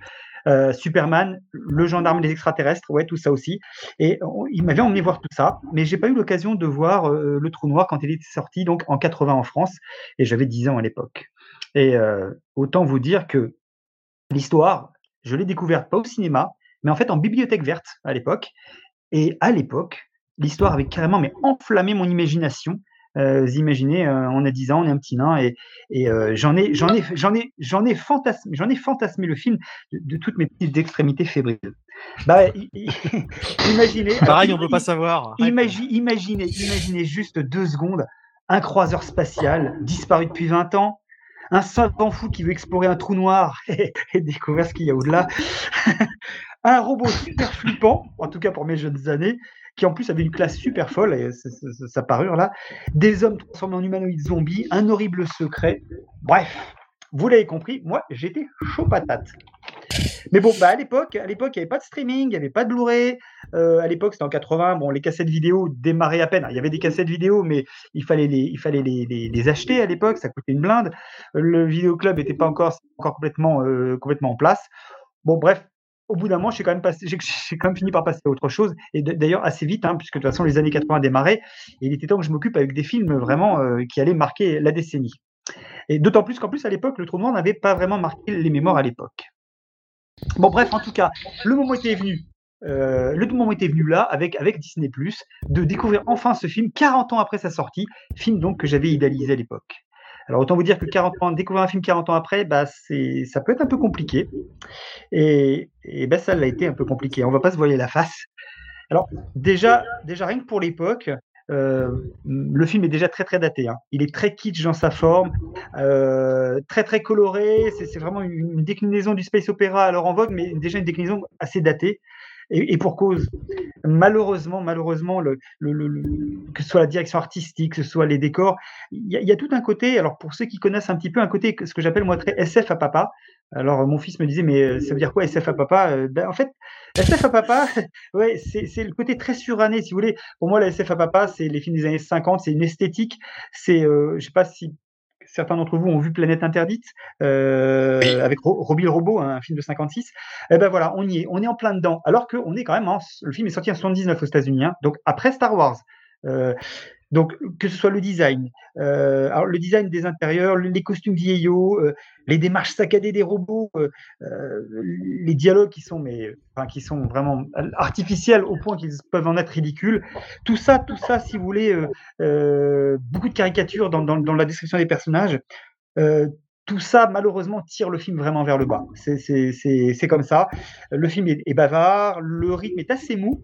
euh, Superman, Le Gendarme les extraterrestres, ouais, tout ça aussi. Et on- ils m'avaient emmené voir tout ça, mais j'ai pas eu l'occasion de voir euh, Le Trou Noir quand il était sorti, donc en 80 en France, et j'avais 10 ans à l'époque. Et euh, autant vous dire que l'histoire, je l'ai découverte pas au cinéma, mais en fait en bibliothèque verte à l'époque. Et à l'époque, l'histoire avait carrément mais enflammé mon imagination. Euh, vous imaginez, euh, on a 10 ans, on est un petit nain, et, et euh, j'en ai, j'en ai, j'en ai, j'en ai fantasmé, j'en ai fantasmé le film de, de toutes mes petites extrémités fébriles. Bah, imaginez. alors, Pareil, on i- peut pas savoir. Imagine, imaginez, imaginez juste deux secondes un croiseur spatial disparu depuis 20 ans, un savant fou qui veut explorer un trou noir et, et découvrir ce qu'il y a au-delà, un robot super flippant, en tout cas pour mes jeunes années, qui en plus avait une classe super folle, et sa parure là, des hommes transformés en humanoïdes zombies, un horrible secret. Bref, vous l'avez compris, moi j'étais chaud patate. Mais bon, bah à l'époque, à l'époque, il n'y avait pas de streaming, il n'y avait pas de Blu-ray. Euh, à l'époque, c'était en 80. Bon, les cassettes vidéo démarraient à peine. Il y avait des cassettes vidéo, mais il fallait les, il fallait les acheter à l'époque. Ça coûtait une blinde. Le vidéoclub n'était pas encore, encore complètement, euh, complètement en place. Bon, bref. Au bout d'un moment, j'ai quand même fini par passer à autre chose. Et d'ailleurs assez vite, hein, puisque de toute façon les années 80 démarraient. Et il était temps que je m'occupe avec des films vraiment euh, qui allaient marquer la décennie. Et d'autant plus qu'en plus à l'époque, le trou n'avait pas vraiment marqué les mémoires à l'époque. Bon, bref, en tout cas, le moment était venu. euh, le moment était venu là avec, avec Disney de découvrir enfin ce film 40 ans après sa sortie, film donc que j'avais idéalisé à l'époque. Alors autant vous dire que 40 ans, découvrir un film 40 ans après, bah ça peut être un peu compliqué. Et, ben ça l'a été un peu compliqué. On va pas se voiler la face. Alors déjà, déjà rien que pour l'époque, euh, le film est déjà très très daté. hein. Il est très kitsch dans sa forme, euh, très très coloré. C'est, vraiment une, une déclinaison du space opéra alors en vogue, mais déjà une déclinaison assez datée. Et, pour cause, malheureusement, malheureusement, que ce soit la direction artistique, que ce soit les décors, il y, a, tout un côté. Alors pour ceux qui connaissent un petit peu, un côté ce que j'appelle moi très SF à papa. Alors mon fils me disait mais euh, ça veut dire quoi SF à papa? Euh, Ben en fait SF à papa, ouais, c'est c'est le côté très suranné si vous voulez. Pour moi la SF à papa, c'est les films des années 50, c'est une esthétique. C'est, euh, je sais pas si certains d'entre vous ont vu Planète Interdite euh, avec Ro- Robbie le robot, hein, un film de 56. Eh ben voilà, on y est, on est en plein dedans. Alors qu'on est quand même en, le film est sorti en 79 aux États-Unis, hein, donc après Star Wars. Euh, donc que ce soit le design, euh, le design des intérieurs, le- les costumes vieillots, euh, les démarches saccadées des robots, euh, les dialogues qui sont mais qui sont vraiment artificiels au point qu'ils peuvent en être ridicules. Tout ça, tout ça, si vous voulez, beaucoup de caricatures dans, la description des personnages. Tout ça, malheureusement, tire le film vraiment vers le bas. C'est- comme ça. Le film est bavard, le rythme est assez mou.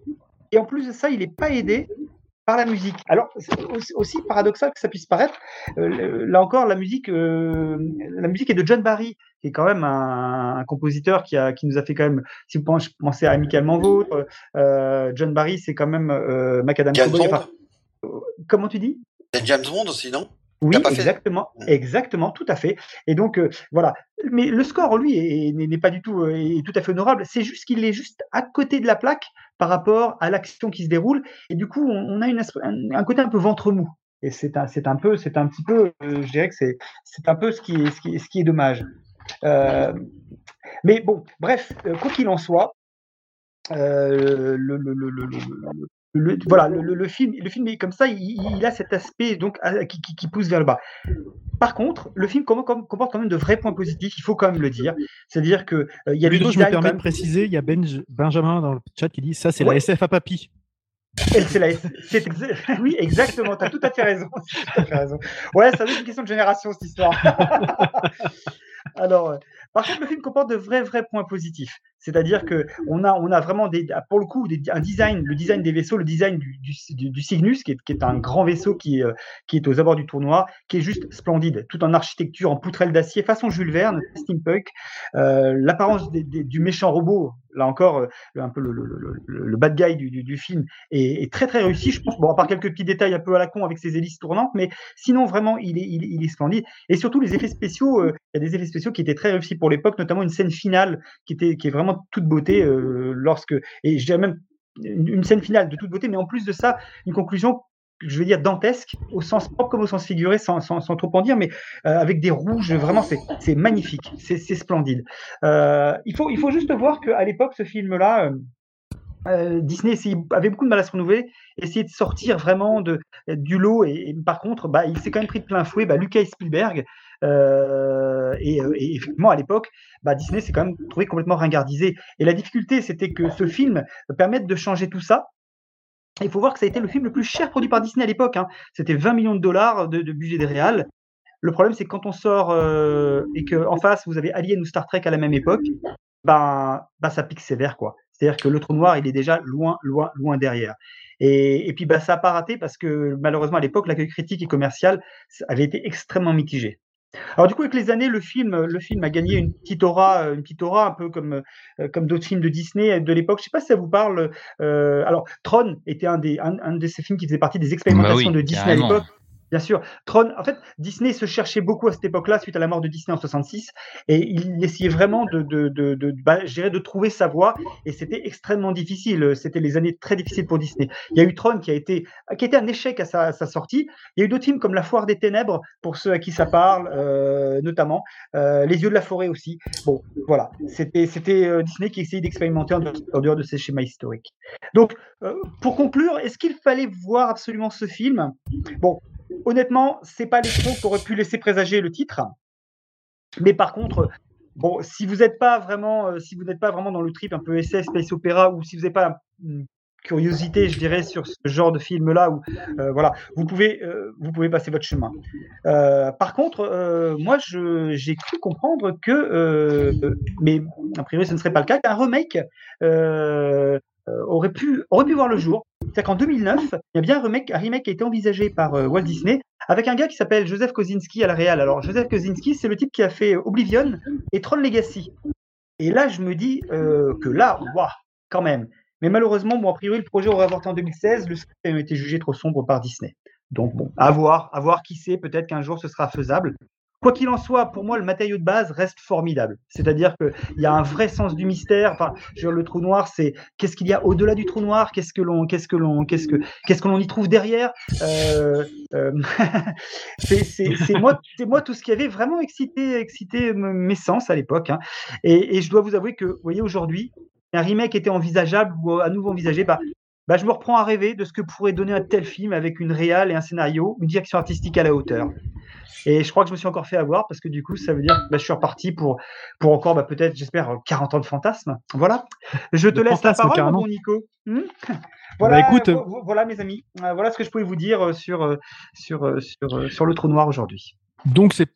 Et en plus de ça, il n'est pas aidé par la musique. Alors, aussi, paradoxal que ça puisse paraître, euh, là encore, la musique, euh, la musique est de John Barry, qui est quand même un, un compositeur qui, a, qui nous a fait quand même, si vous pensez, à Amicalement Vôtre, euh, John Barry, c'est quand même Macadam James Cowboy. Bond enfin, comment tu dis? C'est James Bond aussi, non? Oui, fait exactement, exactement, tout à fait. Et donc euh, voilà. Mais le score, lui, est- n'est pas du tout, euh, est tout à fait honorable. C'est juste qu'il est juste à côté de la plaque par rapport à l'action qui se déroule. Et du coup, on, a une, un, un côté un peu ventre mou. Et c'est un, c'est un peu, c'est un petit peu, euh, je dirais que c'est, c'est un peu ce qui est, ce qui est, ce qui est dommage. Euh, mais bon, bref, quoi qu'il en soit, euh, le, le, le, le, voilà, le, le- le film, le film est comme ça, il, il a cet aspect donc qui, qui- qui pousse vers le bas. Par contre, le film com- com- comporte quand même de vrais points positifs, il faut quand même le dire. C'est-à-dire que euh, il y a je me permets quand de même. préciser, il y a Benj- Benjamin dans le chat qui dit ça, c'est Ouais. la SF à papy. Elle, c'est la- c'est exa- oui, exactement. T'as tout à fait raison. Tout à fait raison. Ouais, ça doit être une question de génération cette histoire. Alors, euh, par contre, le film comporte de vrais, vrais points positifs. C'est-à-dire que on a, on a vraiment des, pour le coup, un design, le design des vaisseaux, le design du, du, du- Cygnus, qui est, qui est un grand vaisseau qui, est, euh, qui est aux abords du tournoi, qui est juste splendide, tout en architecture, en poutrelle d'acier, façon Jules Verne, steampunk. Euh, L'apparence du méchant robot, là encore, euh, un peu le, bad guy du, du, film, est, très très réussi, je pense. Bon, à part quelques petits détails un peu à la con avec ses hélices tournantes, mais sinon vraiment, il est, il, est- il est splendide. Et surtout les effets spéciaux, euh, il y a des effets spéciaux qui étaient très réussis pour l'époque, notamment une scène finale qui était qui est vraiment toute beauté euh, lorsque et je dirais même une, scène finale de toute beauté, mais en plus de ça, une conclusion je vais dire dantesque, au sens propre comme au sens figuré, sans, sans, trop en dire, mais euh, avec des rouges, vraiment, c'est magnifique, c'est splendide. Euh, il, faut, il faut juste voir qu'à l'époque, ce film-là, Disney avait beaucoup de mal à se renouveler, essayait de sortir vraiment de, du lot, et, et par contre, bah, il s'est quand même pris de plein fouet bah, Lucas Spielberg. Euh, et, euh, et effectivement, à l'époque, bah, Disney s'est quand même trouvé complètement ringardisé. Et la difficulté, c'était que ce film permette de changer tout ça. Il faut voir que ça a été le film le plus cher produit par Disney à l'époque. hein. C'était 20 millions de dollars de, budget des réals. Le problème, c'est que quand on sort euh, et qu'en face, vous avez Alien ou Star Trek à la même époque, ben, ça pique sévère, quoi. C'est-à-dire que le trou noir, il est déjà loin, loin, loin derrière. Et, puis, ça n'a pas raté parce que malheureusement, à l'époque, l'accueil critique et commercial avait été extrêmement mitigé. Alors du coup, avec les années, le film, le film a gagné une petite aura, une petite aura un peu comme, euh, comme d'autres films de Disney de l'époque. Je sais pas si ça vous parle. euh, alors, Tron était un, des, un, un de ces films qui faisait partie des expérimentations Bah oui, de Disney carrément. à l'époque. Bien sûr, Tron, en fait, Disney se cherchait beaucoup à cette époque-là, suite à la mort de Disney en 66, et il essayait vraiment de, de, bah, de trouver sa voie, et c'était extrêmement difficile. C'était les années très difficiles pour Disney. Il y a eu Tron qui a été, qui a été un échec à sa, sortie. Il y a eu d'autres films comme La Foire des Ténèbres, pour ceux à qui ça parle, euh, notamment, euh, Les Yeux de la Forêt aussi. Bon, voilà, c'était, euh, Disney qui essayait d'expérimenter en, dehors- de ces schémas historiques. Donc, pour conclure, est-ce qu'il fallait voir absolument ce film? Bon, honnêtement, c'est pas les qui auraient pu laisser présager le titre. Mais par contre, bon, si vous n'êtes pas vraiment, euh, si vous n'êtes pas vraiment dans le trip un peu SF, space opéra, ou si vous n'avez pas une curiosité, je dirais, sur ce genre de film-là, où euh, voilà, vous pouvez, euh, vous pouvez passer votre chemin. Par contre, moi, j'ai cru comprendre que, mais a priori, ce ne serait pas le cas, qu'un remake aurait pu, aurait pu voir le jour. C'est-à-dire qu'en 2009, il y a bien un remake, remake qui a été envisagé par euh, Walt Disney avec un gars qui s'appelle Joseph Kosinski à la Real. Alors, Joseph Kosinski, c'est le type qui a fait Oblivion et Tron Legacy. Et là, je me dis euh, que là, waouh, quand même. Mais malheureusement, bon, a priori, le projet aurait avorté en 2016. Le script a été jugé trop sombre par Disney. Donc, bon, à voir, à voir qui sait. Peut-être qu'un jour, ce sera faisable. Quoi qu'il en soit, pour moi, le matériau de base reste formidable. C'est-à-dire qu'il y a un vrai sens du mystère. Enfin, le trou noir, c'est qu'est-ce qu'il y a au-delà du trou noir? Qu'est-ce que l'on, qu'est-ce que l'on, qu'est-ce que, qu'est-ce y trouve derrière? Euh, euh, c'est, moi, c'est moi tout ce qui avait vraiment excité, excité mes sens à l'époque. hein. Et, et je dois vous avouer que, vous voyez, aujourd'hui, un remake était envisageable ou à nouveau envisagé, bah, bah, je me reprends à rêver de ce que pourrait donner un tel film avec une réale et un scénario, une direction artistique à la hauteur. Et je crois que je me suis encore fait avoir parce que du coup, ça veut dire que bah, je suis reparti pour, pour encore, bah, peut-être, j'espère, 40 ans de fantasme. Voilà. Je te De laisse la parole, carrément. mon Nico. Hmm voilà, Bah, écoute, vo- vo- voilà, mes amis. Euh, Voilà ce que je pouvais vous dire euh, sur, euh, sur, euh, sur, euh, sur le trou noir aujourd'hui. Donc c'est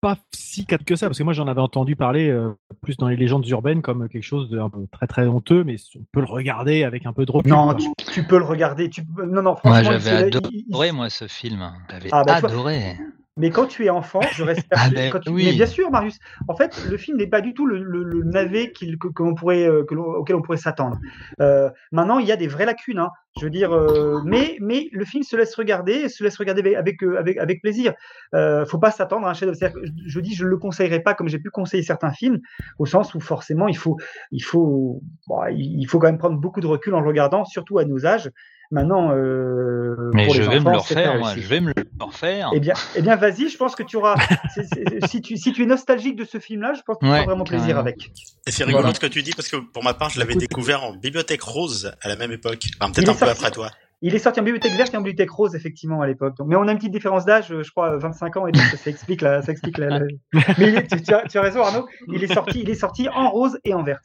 pas si cadre que ça, parce que moi j'en avais entendu parler euh, plus dans les légendes urbaines comme quelque chose de un peu très très honteux, mais on peut le regarder avec un peu de recul. Non, tu, tu peux le regarder. Tu, peux- non, non, Moi, franchement, j'avais il- il- il- adoré, moi, ce film. J'avais Ah, bah, adoré. Mais quand tu es enfant, je reste Ah, ben, quand tu- oui. Mais bien sûr, Marius. En fait, le film n'est pas du tout le, le- le navet que, que pourrait, euh, que auquel on pourrait s'attendre. Euh, maintenant, il y a des vraies lacunes. hein. Je veux dire, euh, mais, mais le film se laisse regarder, et se laisse regarder avec, avec, avec, plaisir. Euh, faut pas s'attendre à un chef d'œuvre. Je, dis, je le conseillerais pas comme j'ai pu conseiller certains films, au sens où forcément, il faut, il faut, bon, il faut quand même prendre beaucoup de recul en le regardant, surtout à nos âges. Maintenant, euh, Mais pour je les vais me le refaire, moi. Je vais me le refaire. Eh bien, eh bien vas-y, je pense que tu auras. si, tu, si tu es nostalgique de ce film-là, je pense que tu auras Ouais, vraiment plaisir avec. Et c'est rigolo Voilà. ce que tu dis parce que pour ma part, je l'avais découvert en bibliothèque rose à la même époque. Enfin, peut-être un peu sorti- après toi. Il est sorti en bibliothèque verte et en bibliothèque rose, effectivement, à l'époque. Mais on a une petite différence d'âge, je crois, 25 ans, et donc ça explique la. Ça explique la, la- Mais tu as, tu as raison, Arnaud. Il est, sorti, il est sorti en rose et en verte.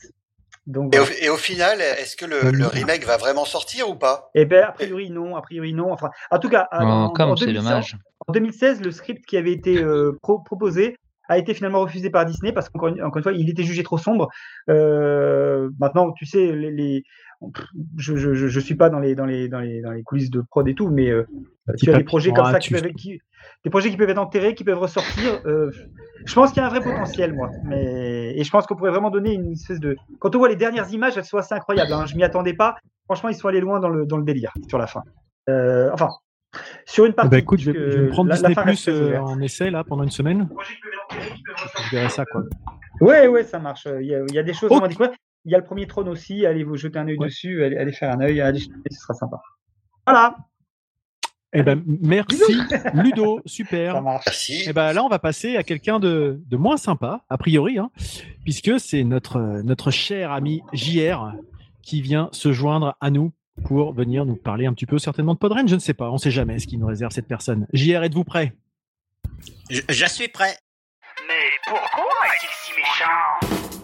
Donc, Et au, voilà. et au final, est-ce que le, le remake va vraiment sortir ou pas? Eh ben, a priori, non. A priori, non. Enfin, en tout cas, en, Oh, comme en c'est 2016 dommage. en 2016, le script qui avait été euh, pro- proposé a été finalement refusé par Disney parce qu'encore une, fois, il était jugé trop sombre. Euh, maintenant, tu sais, les, je, je, je, je suis pas dans les, dans les, dans les, dans les coulisses de prod et tout, mais euh, tu as des projets comme ça, qui peuvent, qui, des projets qui peuvent être enterrés, qui peuvent ressortir. euh, je pense qu'il y a un vrai potentiel, moi. Mais, et je pense qu'on pourrait vraiment donner une espèce de. Quand on voit les dernières images, elles sont assez incroyables. Hein. Je m'y attendais pas. Franchement, ils sont allés loin dans le, dans le délire sur la fin. Euh, enfin, sur une partie. ben, écoute, je vais, je vais me prendre la- la Disney reste Plus euh, en essai là pendant une semaine. Je verrai ça quoi. Ouais, ouais, ça marche. Il y a, il y a des choses. Il y a le premier trône aussi. Allez vous jeter un œil Ouais. dessus. Allez, allez faire un œil. Allez, ce sera sympa. Voilà. Eh ben, merci Ludo, super. Ça marche. Merci. Eh ben là, on va passer à quelqu'un de, de moins sympa, a priori, hein, puisque c'est notre, notre cher ami JR qui vient se joindre à nous pour venir nous parler un petit peu certainement de Podren. Je ne sais pas, on ne sait jamais ce qui nous réserve cette personne. JR, êtes-vous prêt? Je, je suis prêt. Mais pourquoi est-il si méchant?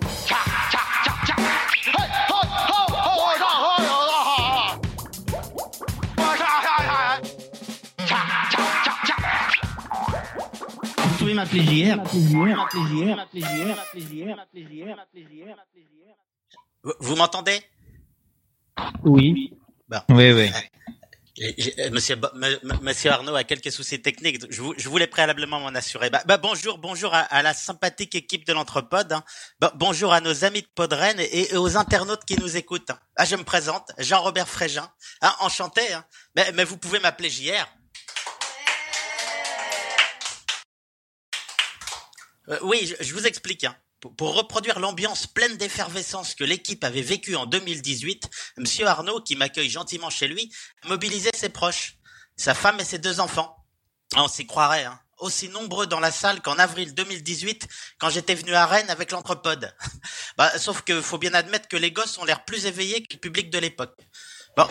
JR, m'appeler JR. Vous, vous m'entendez? Oui. Oui, oui. Euh, Monsieur, Monsieur Arnaud a quelques soucis techniques. Je, vou- je voulais préalablement m'en assurer. Bah, bah, bonjour, bonjour à, à la sympathique équipe de l'Entrepode. hein. Bah, bonjour à nos amis de Podren et, et aux internautes qui nous écoutent. Ah, je me présente, Jean-Robert Frégin. Ah, enchanté. Hein. Mais, mais vous pouvez m'appeler JR. Euh, oui, je, vous explique. hein. Pour, reproduire l'ambiance pleine d'effervescence que l'équipe avait vécue en 2018, Monsieur Arnaud, qui m'accueille gentiment chez lui, a mobilisé ses proches, sa femme et ses deux enfants. Ah, On s'y croirait, hein. Aussi nombreux dans la salle qu'en avril 2018, quand j'étais venu à Rennes avec l'Entrepode. bah, sauf que faut bien admettre que les gosses ont l'air plus éveillés que le public de l'époque. Bon,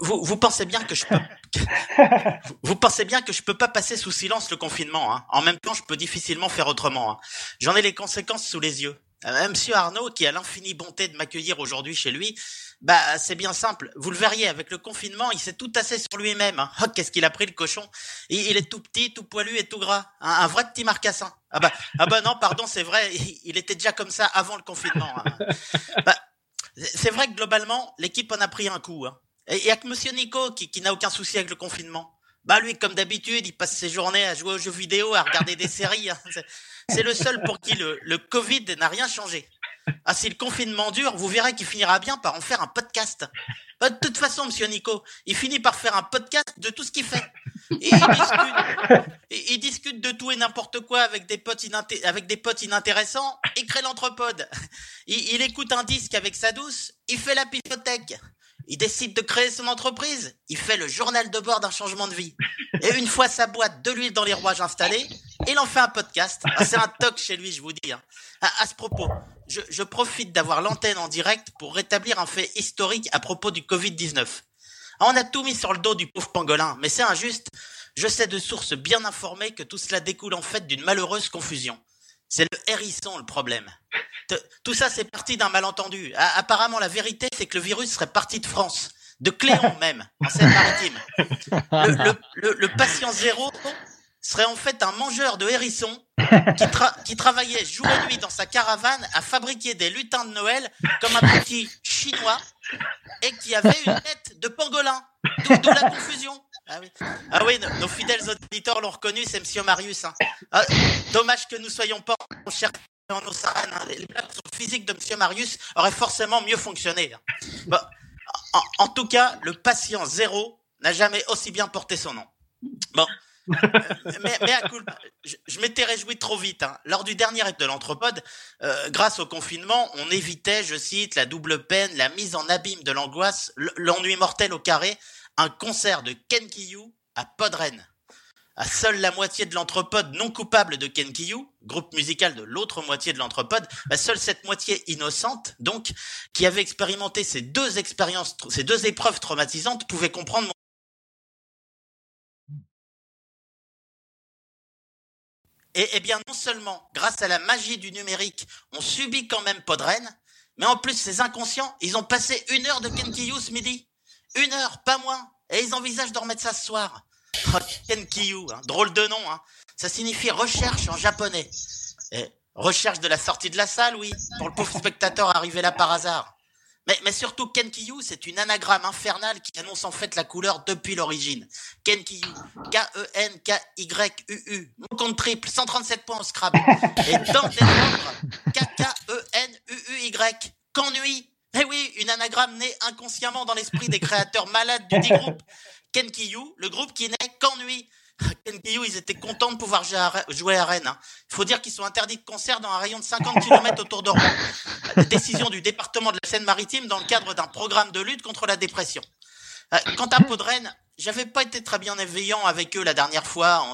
vous, vous pensez bien que je peux, vous, pensez bien que je peux pas passer sous silence le confinement. Hein. En même temps, je peux difficilement faire autrement. Hein. J'en ai les conséquences sous les yeux. Euh, Monsieur Arnaud, qui a l'infinie bonté de m'accueillir aujourd'hui chez lui, bah c'est bien simple. Vous le verriez avec le confinement, il s'est tout tassé sur lui-même. Hein. Oh, qu'est-ce qu'il a pris le cochon il, il est tout petit, tout poilu et tout gras, un, un vrai petit marcassin. Ah bah ah bah non, pardon, c'est vrai, il, il était déjà comme ça avant le confinement. hein. Bah, c'est vrai que globalement, l'équipe en a pris un coup. Hein. Et il y a que Monsieur Nico qui, qui n'a aucun souci avec le confinement. Bah lui, comme d'habitude, il passe ses journées à jouer aux jeux vidéo, à regarder des séries. hein. C'est- C'est le seul pour qui le, le Covid n'a rien changé. Ah, si le confinement dure, vous verrez qu'il finira bien par en faire un podcast. Bah, de toute façon, Monsieur Nico, il finit par faire un podcast de tout ce qu'il fait. Et il, discute, et de tout et n'importe quoi avec des potes, inintéressants. Il crée l'entrepode. Il, écoute un disque avec sa douce. Il fait la pifothèque. Il décide de créer son entreprise. Il fait le journal de bord d'un changement de vie. Et une fois sa boîte de l'huile dans les rouages installée, il en fait un podcast. Ah, c'est un toc chez lui, je vous dis. hein. À, à ce propos, je, je profite d'avoir l'antenne en direct pour rétablir un fait historique à propos du Covid-19. Ah, On a tout mis sur le dos du pauvre pangolin, mais c'est injuste. Je sais de sources bien informées que tout cela découle en fait d'une malheureuse confusion. C'est le hérisson le problème. T- Tout ça, c'est parti d'un malentendu. A- apparemment, la vérité, c'est que le virus serait parti de France, de Cléon même, en Seine-Maritime. Le, le- le- le patient zéro serait en fait un mangeur de hérissons qui, tra- qui travaillait jour et nuit dans sa caravane à fabriquer des lutins de Noël comme un petit chinois et qui avait une tête de pangolin. D'où la confusion. Ah oui, ah oui nos, nos fidèles auditeurs l'ont reconnu, c'est Monsieur Marius. hein. Ah, dommage que nous soyons pas en chair et en os arène, hein. Les blagues sur le physique de Monsieur Marius auraient forcément mieux fonctionné. hein. Bon, en, en tout cas, le patient zéro n'a jamais aussi bien porté son nom. Bon. Mais, à je, m'étais réjoui trop vite. hein. Lors du dernier acte de l'Anthropode, euh, grâce au confinement, on évitait, je cite, la double peine, la mise en abîme de l'angoisse, l'ennui mortel au carré, un concert de Ken Kiyu à Podren. À seule la moitié de l'anthropode non coupable de Ken Kiyu, groupe musical de l'autre moitié de l'anthropode, bah, seule cette moitié innocente, donc, qui avait expérimenté ces deux expériences, ces deux épreuves traumatisantes, pouvait comprendre Et, eh bien, non seulement, grâce à la magie du numérique, on subit quand même Podren, Mais en plus, ces inconscients, ils ont passé une heure de Kenkiyu ce midi. Une heure, pas moins. Et ils envisagent de remettre ça ce soir. Oh, Kenkiyu, hein, drôle de nom. Hein. Ça signifie recherche en japonais. Et recherche de la sortie de la salle, oui, pour le pauvre spectateur arrivé là par hasard. Mais, mais surtout, Kenkiyu, c'est une anagramme infernale qui annonce en fait la couleur depuis l'origine. Kenkiyu, K-E-N-K-Y-U-U. Mon compte triple, 137 points au Scrabble. Et dans des nombres, K-K-E-N-U-U-Y. Qu'ennui Eh oui, une anagramme née inconsciemment dans l'esprit des créateurs malades du dit groupe. Kenkiyu, le groupe qui n'est qu'ennui. Kenkiyu, ils étaient contents de pouvoir jouer à Rennes. hein. Il faut dire qu'ils sont interdits de concert dans un rayon de 50 km autour de Rouen. Décision du département de la Seine-Maritime dans le cadre d'un programme de lutte contre la dépression. Euh, Quant à Podren, j'avais pas été très bien éveillant avec eux la dernière fois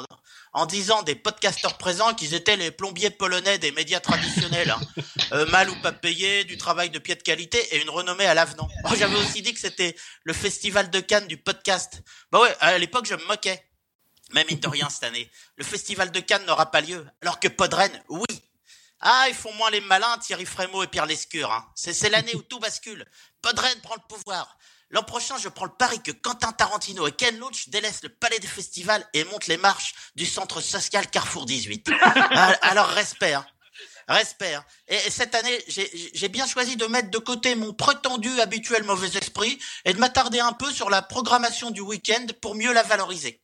en, disant des podcasteurs présents qu'ils étaient les plombiers polonais des médias traditionnels. hein. Euh, mal ou pas payés, du travail de pied de qualité et une renommée à l'avenant. J'avais aussi dit que c'était le festival de Cannes du podcast. Bah ouais, à l'époque je me moquais. Mais mine de rien cette année, le festival de Cannes n'aura pas lieu, alors que Podren, oui. Ah, ils font moins les malins, Thierry Frémaux et Pierre Lescure. Hein. C'est l'année où tout bascule. Podren prend le pouvoir. L'an prochain, je prends le pari que Quentin Tarantino et Ken Loach délaissent le palais des festivals et montent les marches du centre social Carrefour 18. Ah, Alors, respect. hein. Respect. hein. Et et cette année, j'ai bien choisi de mettre de côté mon prétendu habituel mauvais esprit et de m'attarder un peu sur la programmation du week-end pour mieux la valoriser.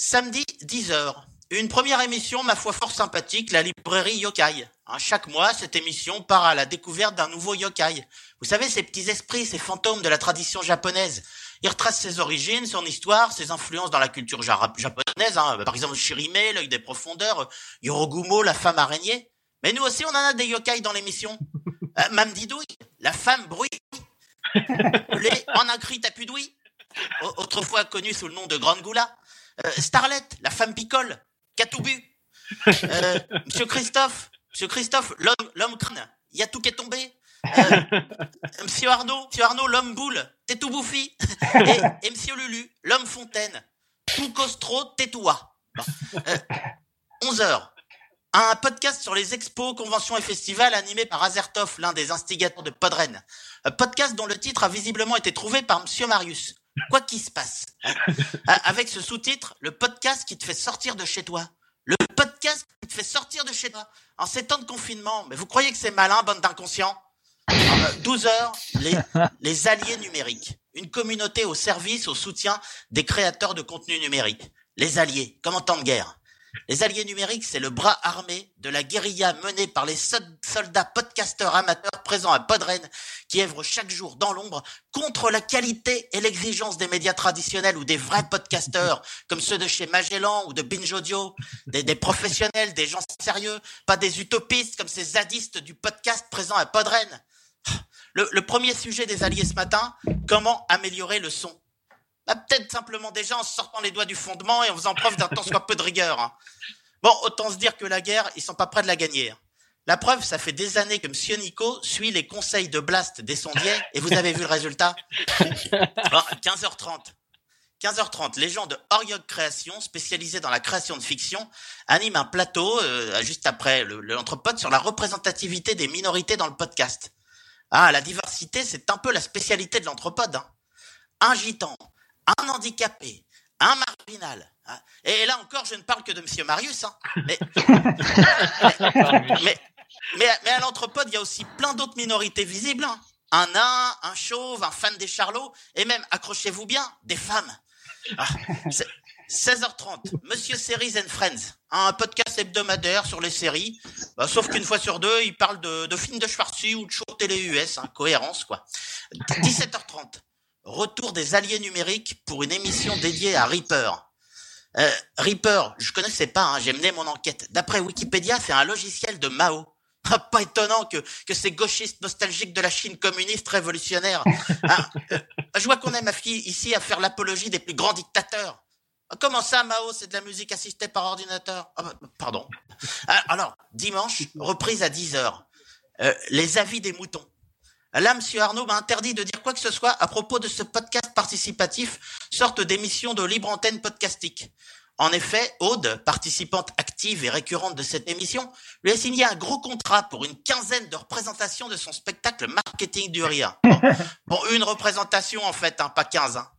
Samedi, 10h. Une première émission, ma foi fort sympathique, la librairie Yokai. Hein, chaque mois, cette émission part à la découverte d'un nouveau yokai. Vous savez, ces petits esprits, ces fantômes de la tradition japonaise. Il retrace ses origines, son histoire, ses influences dans la culture japonaise. hein. Par exemple, Shirime, l'œil des profondeurs, Yorogumo, la femme araignée. Mais nous aussi, on en a des yokai dans l'émission. Euh, Didouille, la femme bruit. Les Anakri Tapudouille, au- autrefois connue sous le nom de Grande Goula. Euh, Starlet, la femme picole. Katoubu. Euh, Monsieur Christophe, Monsieur Christophe, l'homme, l'homme crâne. Il y a tout qui est tombé. Euh, Monsieur Arnaud, Monsieur Arnaud, l'homme boule. T'es tout bouffi. Et, Monsieur Lulu, l'homme fontaine. Tout costro. Bon. Euh, 11 heures. Un podcast sur les expos, conventions et festivals animé par Azertov, l'un des instigateurs de Podren. Un podcast dont le titre a visiblement été trouvé par Monsieur Marius. Quoi qu'il se passe. Ah, Avec ce sous-titre, le podcast qui te fait sortir de chez toi. Le podcast qui te fait sortir de chez toi. En ces temps de confinement. Mais vous croyez que c'est malin, bande d'inconscients? Euh, 12 heures, les, les alliés numériques. Une communauté au service, au soutien des créateurs de contenu numérique. Les alliés, comme en temps de guerre. Les alliés numériques, c'est le bras armé de la guérilla menée par les sol- soldats podcasteurs amateurs présents à Podren, qui œuvrent chaque jour dans l'ombre contre la qualité et l'exigence des médias traditionnels ou des vrais podcasteurs, comme ceux de chez Magellan ou de Binge Audio, des, professionnels, des gens sérieux, pas des utopistes comme ces zadistes du podcast présents à Podren. Le, le premier sujet des alliés ce matin, comment améliorer le son? Bah, Peut-être simplement déjà en sortant les doigts du fondement et en faisant preuve d'un tant soit peu de rigueur. hein. Bon, autant se dire que la guerre, ils sont pas prêts de la gagner. hein. La preuve, ça fait des années que Monsieur Nico suit les conseils de Blast des sondiers et vous avez vu le résultat? Bon, 15h30. 15h30, les gens de Oriog Création, spécialisés dans la création de fiction, animent un plateau euh, juste après le- le- l'entrepode sur la représentativité des minorités dans le podcast. Ah, la diversité, c'est un peu la spécialité de l'anthropode. hein. Un gitan, un handicapé, un marginal. hein. Et là encore, je ne parle que de Monsieur Marius. hein. Mais, mais, mais, à l'anthropode, il y a aussi plein d'autres minorités visibles. hein. Un nain, un chauve, un fan des charlots, et même, accrochez-vous bien, des femmes. Ah, c'est- 16h30, Monsieur Series and Friends, un podcast hebdomadaire sur les séries, Bah, sauf qu'une fois sur deux, il parle de, films de Schwarzy ou de show télé US, hein, cohérence quoi. 17h30, retour des alliés numériques pour une émission dédiée à Reaper. Euh, Reaper, je connaissais pas, hein, j'ai mené mon enquête. D'après Wikipédia, c'est un logiciel de Mao. Ah, Pas étonnant que, que ces gauchistes nostalgiques de la Chine communiste révolutionnaire. hein, euh, je vois qu'on aime affi- ici à faire l'apologie des plus grands dictateurs. Ah, Comment ça, Mao, c'est de la musique assistée par ordinateur? Ah, bah, Pardon. Ah, Alors, dimanche, reprise à 10h. les avis des moutons. Là, Monsieur Arnaud m'a interdit de dire quoi que ce soit à propos de ce podcast participatif, sorte d'émission de libre antenne podcastique. En effet, Aude, participante active et récurrente de cette émission, lui a signé un gros contrat pour une quinzaine de représentations de son spectacle Marketing du rire. Bon, bon, une représentation en fait, hein, pas 15. Hein.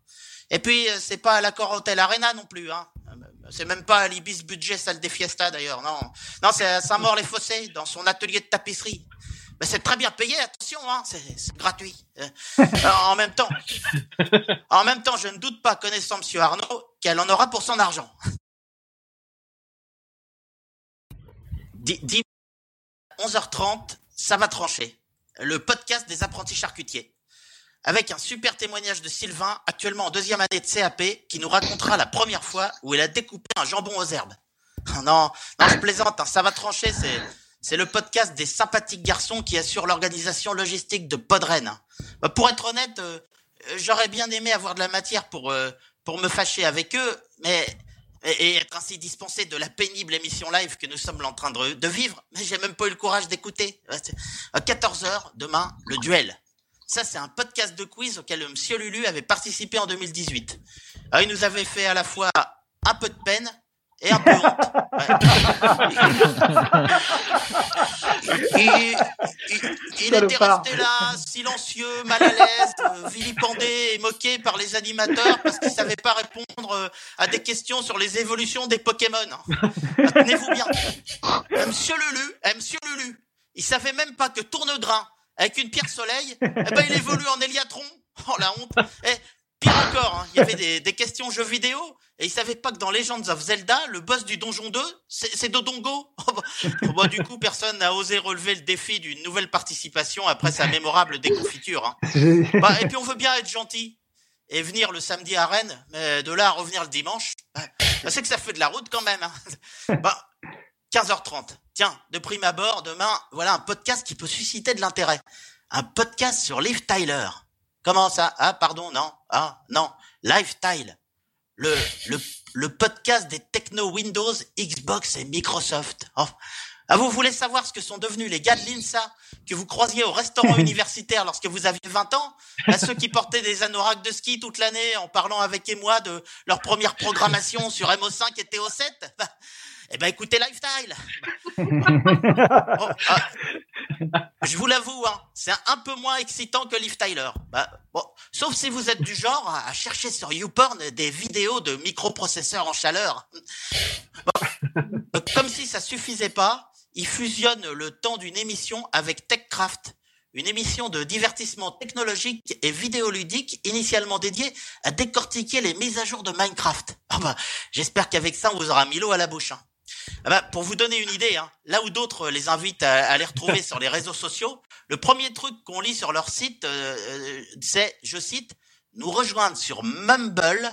Et puis, euh, c'est pas à l'accord Hotel Arena non plus. Hein. C'est même pas à l'Ibis Budget Salle des Fiestas d'ailleurs, non. Non, c'est à Saint-Maur-les-Fossés, dans son atelier de tapisserie. Mais c'est très bien payé, attention, hein, c'est gratuit. Alors, en même temps, en même temps, je ne doute pas, connaissant Monsieur Arnaud, qu'elle en aura pour son argent. Di- di- 11h30, ça va trancher. Le podcast des apprentis charcutiers. Avec un super témoignage de Sylvain, actuellement en deuxième année de CAP, qui nous racontera la première fois où il a découpé un jambon aux herbes. Non, non, je plaisante, hein, ça va trancher, c'est, c'est le podcast des sympathiques garçons qui assurent l'organisation logistique de Podren. Bah, pour être honnête, euh, euh, j'aurais bien aimé avoir de la matière pour, euh, pour me fâcher avec eux, mais et, être ainsi dispensé de la pénible émission live que nous sommes en train de, de vivre, mais j'ai même pas eu le courage d'écouter. À 14h, demain, le duel. Ça, c'est un podcast de quiz auquel euh, Monsieur Lulu avait participé en 2018. Ah, il nous avait fait à la fois un peu de peine et un peu honte. Ouais. Il, était resté là, silencieux, mal à l'aise, euh, vilipendé et moqué par les animateurs parce qu'il savait pas répondre euh, à des questions sur les évolutions des Pokémon. Tenez-vous bien. Monsieur Lulu, eh, Monsieur Lulu, il savait même pas que Tournegrain, avec une pierre soleil, eh ben, il évolue en Eliatron. Oh, la honte. Eh, pire encore, hein, il y avait des, des questions jeux vidéo, et il savait pas que dans Legends of Zelda, le boss du donjon 2, c'est Dodongo. Oh, bah, oh, bah, du coup, personne n'a osé relever le défi d'une nouvelle participation après sa mémorable déconfiture. hein. Bah, et puis on veut bien être gentil et venir le samedi à Rennes, mais de là à revenir le dimanche, ouais, bah, c'est que ça fait de la route quand même. hein. Bah, 15h30. Tiens, de prime abord, demain, voilà un podcast qui peut susciter de l'intérêt. Un podcast sur Liv Tyler. Comment ça? Ah, pardon, non. Ah, non. Lifestyle. Le, le, le podcast des techno Windows, Xbox et Microsoft. Oh. Ah, vous voulez savoir ce que sont devenus les gars de l'INSA que vous croisiez au restaurant universitaire lorsque vous aviez 20 ans? À ceux qui portaient des anoraks de ski toute l'année en parlant avec émoi de leur première programmation sur MO5 et TO7 Bah, Eh ben écoutez Lifestyle Bon, ah, je vous l'avoue, hein, c'est un peu moins excitant que Liv Tyler. Bah, bon, sauf si vous êtes du genre à, à chercher sur YouPorn des vidéos de microprocesseurs en chaleur. Bon, euh, comme si ça suffisait pas, il fusionne le temps d'une émission avec TechCraft, une émission de divertissement technologique et vidéoludique initialement dédiée à décortiquer les mises à jour de Minecraft. Ah bah, j'espère qu'avec ça, on vous aura mis l'eau à la bouche. hein. Ah bah, pour vous donner une idée, hein, là où d'autres les invitent à, à les retrouver sur les réseaux sociaux, le premier truc qu'on lit sur leur site, euh, euh, c'est, je cite, nous rejoindre sur Mumble,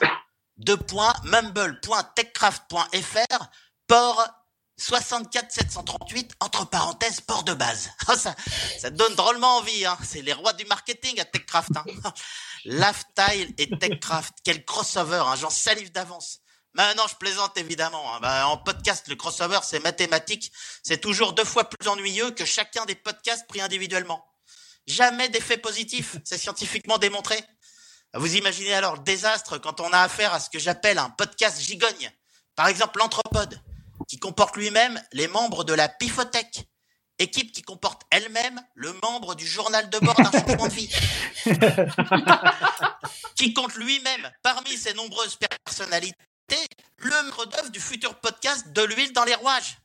deux points, mumble.techcraft.fr, port 64 738, entre parenthèses, port de base. Ça, ça donne drôlement envie, hein. C'est les rois du marketing à TechCraft, hein. Lifestyle et TechCraft, quel crossover, hein. J'en salive d'avance. Mais non, je plaisante évidemment. hein. Bah, en podcast, le crossover, c'est mathématique. C'est toujours deux fois plus ennuyeux que chacun des podcasts pris individuellement. Jamais d'effet positif, c'est scientifiquement démontré. Vous imaginez alors le désastre quand on a affaire à ce que j'appelle un podcast gigogne. Par exemple, l'Anthropode, qui comporte lui-même les membres de la Pifothèque, équipe qui comporte elle-même le membre du journal de bord d'un changement de vie, qui compte lui-même, parmi ses nombreuses personnalités, le maître d'œuvre du futur podcast de l'huile dans les rouages.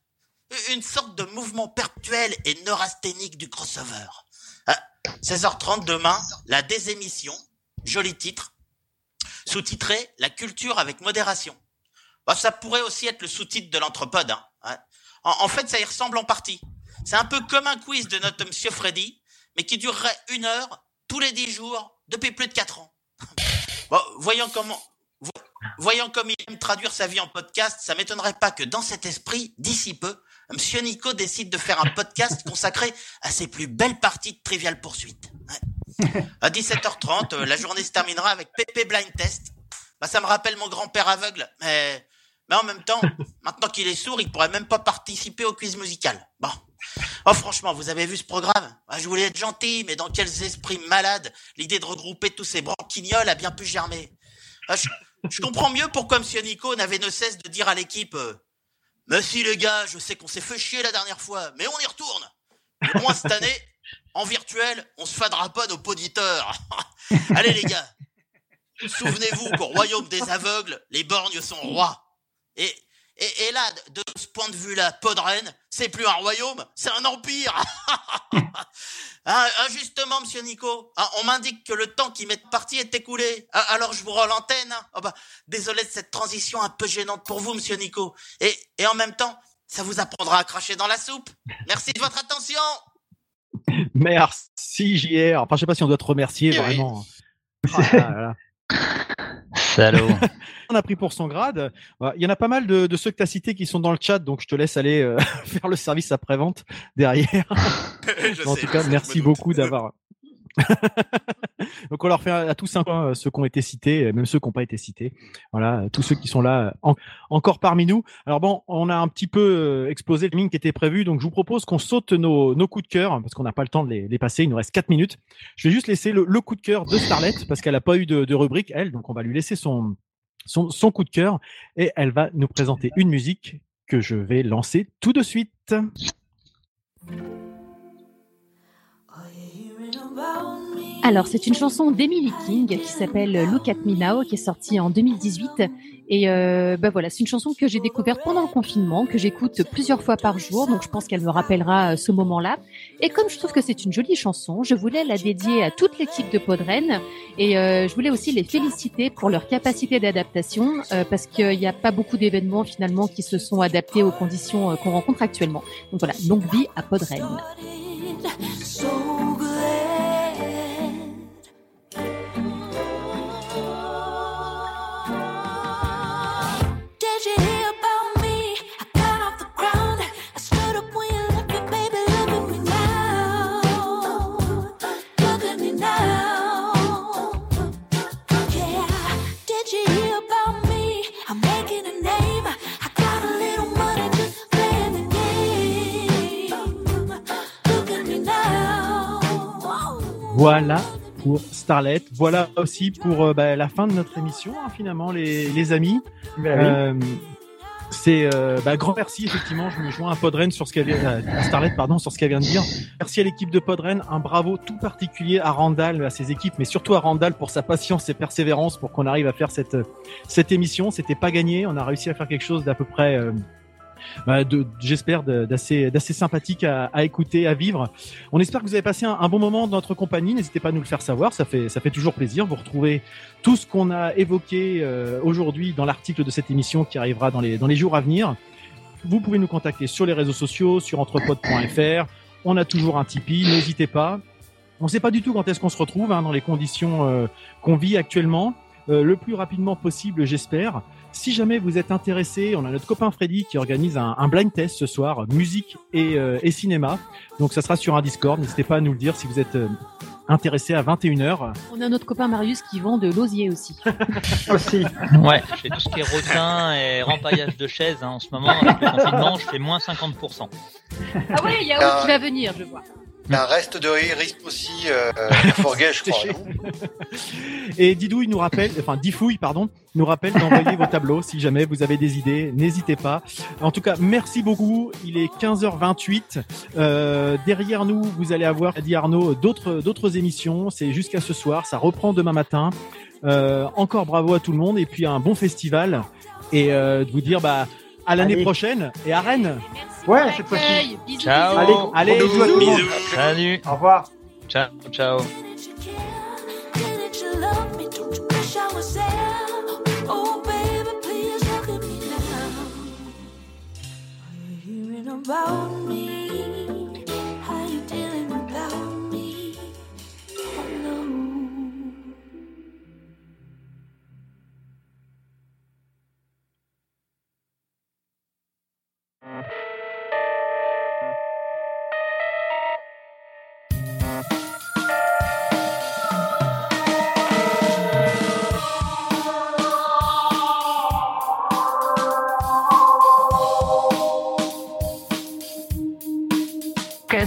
Une sorte de mouvement perpétuel et neurasthénique du crossover. Ah, 16h30 demain, la désémission, joli titre, sous-titré La culture avec modération. Bah, ça pourrait aussi être le sous-titre de l'anthropode. Hein. Ouais. En, fait, ça y ressemble en partie. C'est un peu comme un quiz de notre monsieur Freddy, mais qui durerait une heure tous les dix jours depuis plus de quatre ans. Bon, voyons comment, voyant comme il aime traduire sa vie en podcast, ça m'étonnerait pas que dans cet esprit, d'ici peu, Monsieur Nico décide de faire un podcast consacré à ses plus belles parties de Trivial Poursuite. À 17h30, euh, la journée se terminera avec Pépé Blind Test. Bah, ça me rappelle mon grand-père aveugle, mais, en même temps, maintenant qu'il est sourd, il pourrait même pas participer au quiz musical. Bon. Oh, franchement, vous avez vu ce programme? Ah, Je voulais être gentil, mais dans quels esprits malades l'idée de regrouper tous ces branquignoles a bien pu germer. Ah, Je comprends mieux pourquoi Monsieur Nico n'avait ne cesse de dire à l'équipe euh, Mais si les gars, je sais qu'on s'est fait chier la dernière fois, mais on y retourne. Au moins cette année, en virtuel, on se fadera pas nos poditeurs. Allez les gars, souvenez-vous qu'au royaume des aveugles, les borgnes sont rois. Et, et, et là, de ce point de vue-là, Podren, c'est plus un royaume, c'est un empire. Ah, ah, justement, monsieur Nico, ah, on m'indique que le temps qui m'est parti est écoulé. Ah, alors je vous rends l'antenne. Ah bah, désolé de cette transition un peu gênante pour vous, monsieur Nico. Et, et en même temps, ça vous apprendra à cracher dans la soupe. Merci de votre attention. Merci JR. Enfin, je sais pas si on doit te remercier oui. vraiment. Ah, là, là. Salaud. On a pris pour son grade. Voilà, Il y en a pas mal de, de ceux que tu as cités qui sont dans le chat, donc je te laisse aller euh, faire le service après-vente derrière. En sais, tout cas, sais, merci beaucoup d'avoir. Donc on leur fait à tous un point euh, ceux qui ont été cités, même ceux qui n'ont pas été cités. Voilà, tous ceux qui sont là en- encore parmi nous. Alors bon, on a un petit peu euh, explosé le timing qui était prévu, donc je vous propose qu'on saute nos, nos coups de cœur parce qu'on n'a pas le temps de les, passer. Il nous reste 4 minutes. Je vais juste laisser le, coup de cœur de Starlet parce qu'elle n'a pas eu de, de rubrique elle, donc on va lui laisser son, son son coup de cœur et elle va nous présenter une musique que je vais lancer tout de suite. Alors, c'est une chanson d'Emily King qui s'appelle Look at Me Now, qui est sortie en 2018. Et euh, bah voilà, c'est une chanson que j'ai découverte pendant le confinement, que j'écoute plusieurs fois par jour, donc je pense qu'elle me rappellera euh, ce moment-là. Et comme je trouve que c'est une jolie chanson, je voulais la dédier à toute l'équipe de Podren, et euh, je voulais aussi les féliciter pour leur capacité d'adaptation, euh, parce qu'il n'y a pas beaucoup d'événements finalement qui se sont adaptés aux conditions euh, qu'on rencontre actuellement. Donc voilà, longue vie à Podren. Voilà pour Starlet. Voilà aussi pour euh, bah, la fin de notre émission, hein, finalement, les, les amis. Ben oui. Euh, c'est euh, bah, grand merci effectivement. Je me joins à Podren sur ce qu'elle vient, à Starlet pardon sur ce qu'elle vient de dire. Merci à l'équipe de Podren, un bravo tout particulier à Randall, à ses équipes, mais surtout à Randall pour sa patience et persévérance pour qu'on arrive à faire cette cette émission. C'était pas gagné, on a réussi à faire quelque chose d'à peu près. euh, bah, j'espère de- d'assez sympathique à, écouter, à vivre. On espère que vous avez passé un, bon moment dans notre compagnie. N'hésitez pas à nous le faire savoir, ça fait toujours plaisir. Vous retrouvez tout ce qu'on a évoqué euh, aujourd'hui dans l'article de cette émission qui arrivera dans les dans les jours à venir. Vous pouvez nous contacter sur les réseaux sociaux, sur entrepod.fr. On a toujours un Tipeee, n'hésitez pas. On ne sait pas du tout quand est-ce qu'on se retrouve hein, dans les conditions euh, qu'on vit actuellement. Euh, le plus rapidement possible, j'espère. Si jamais vous êtes intéressé, on a notre copain Freddy qui organise un, un blind test ce soir, musique et, euh, et cinéma. Donc ça sera sur un Discord. N'hésitez pas à nous le dire si vous êtes euh, intéressé à 21h. On a notre copain Marius qui vend de l'osier aussi. Aussi. Ouais, je fais tout ce qui est rotin et rempaillage de chaises hein, en ce moment. Avec le confinement, je fais moins 50%. Ah ouais, il y a Ah. qui va venir, je vois. Un reste de risque aussi, euh, Forget, je crois. Et Didouille nous rappelle, enfin Difouille, pardon, nous rappelle d'envoyer vos tableaux si jamais vous avez des idées. N'hésitez pas. En tout cas, merci beaucoup. Il est 15h28. Euh, derrière nous, vous allez avoir, dit Arnaud, d'autres d'autres émissions. C'est jusqu'à ce soir. Ça reprend demain matin. Euh, encore bravo à tout le monde et puis un bon festival. Et euh, de vous dire bah à l'année prochaine et à Rennes. Ouais, cette fois-ci. Ciao. Allez, Allez, bisous. Bisous. Salut. Au revoir. Ciao, ciao. Didn't you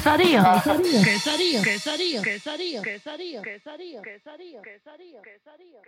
Quesadilla. Quesadilla. Quesadilla. Quesadilla. Quesadilla. Quesadilla. Quesadilla. Quesadilla. Quesadilla. Quesadilla.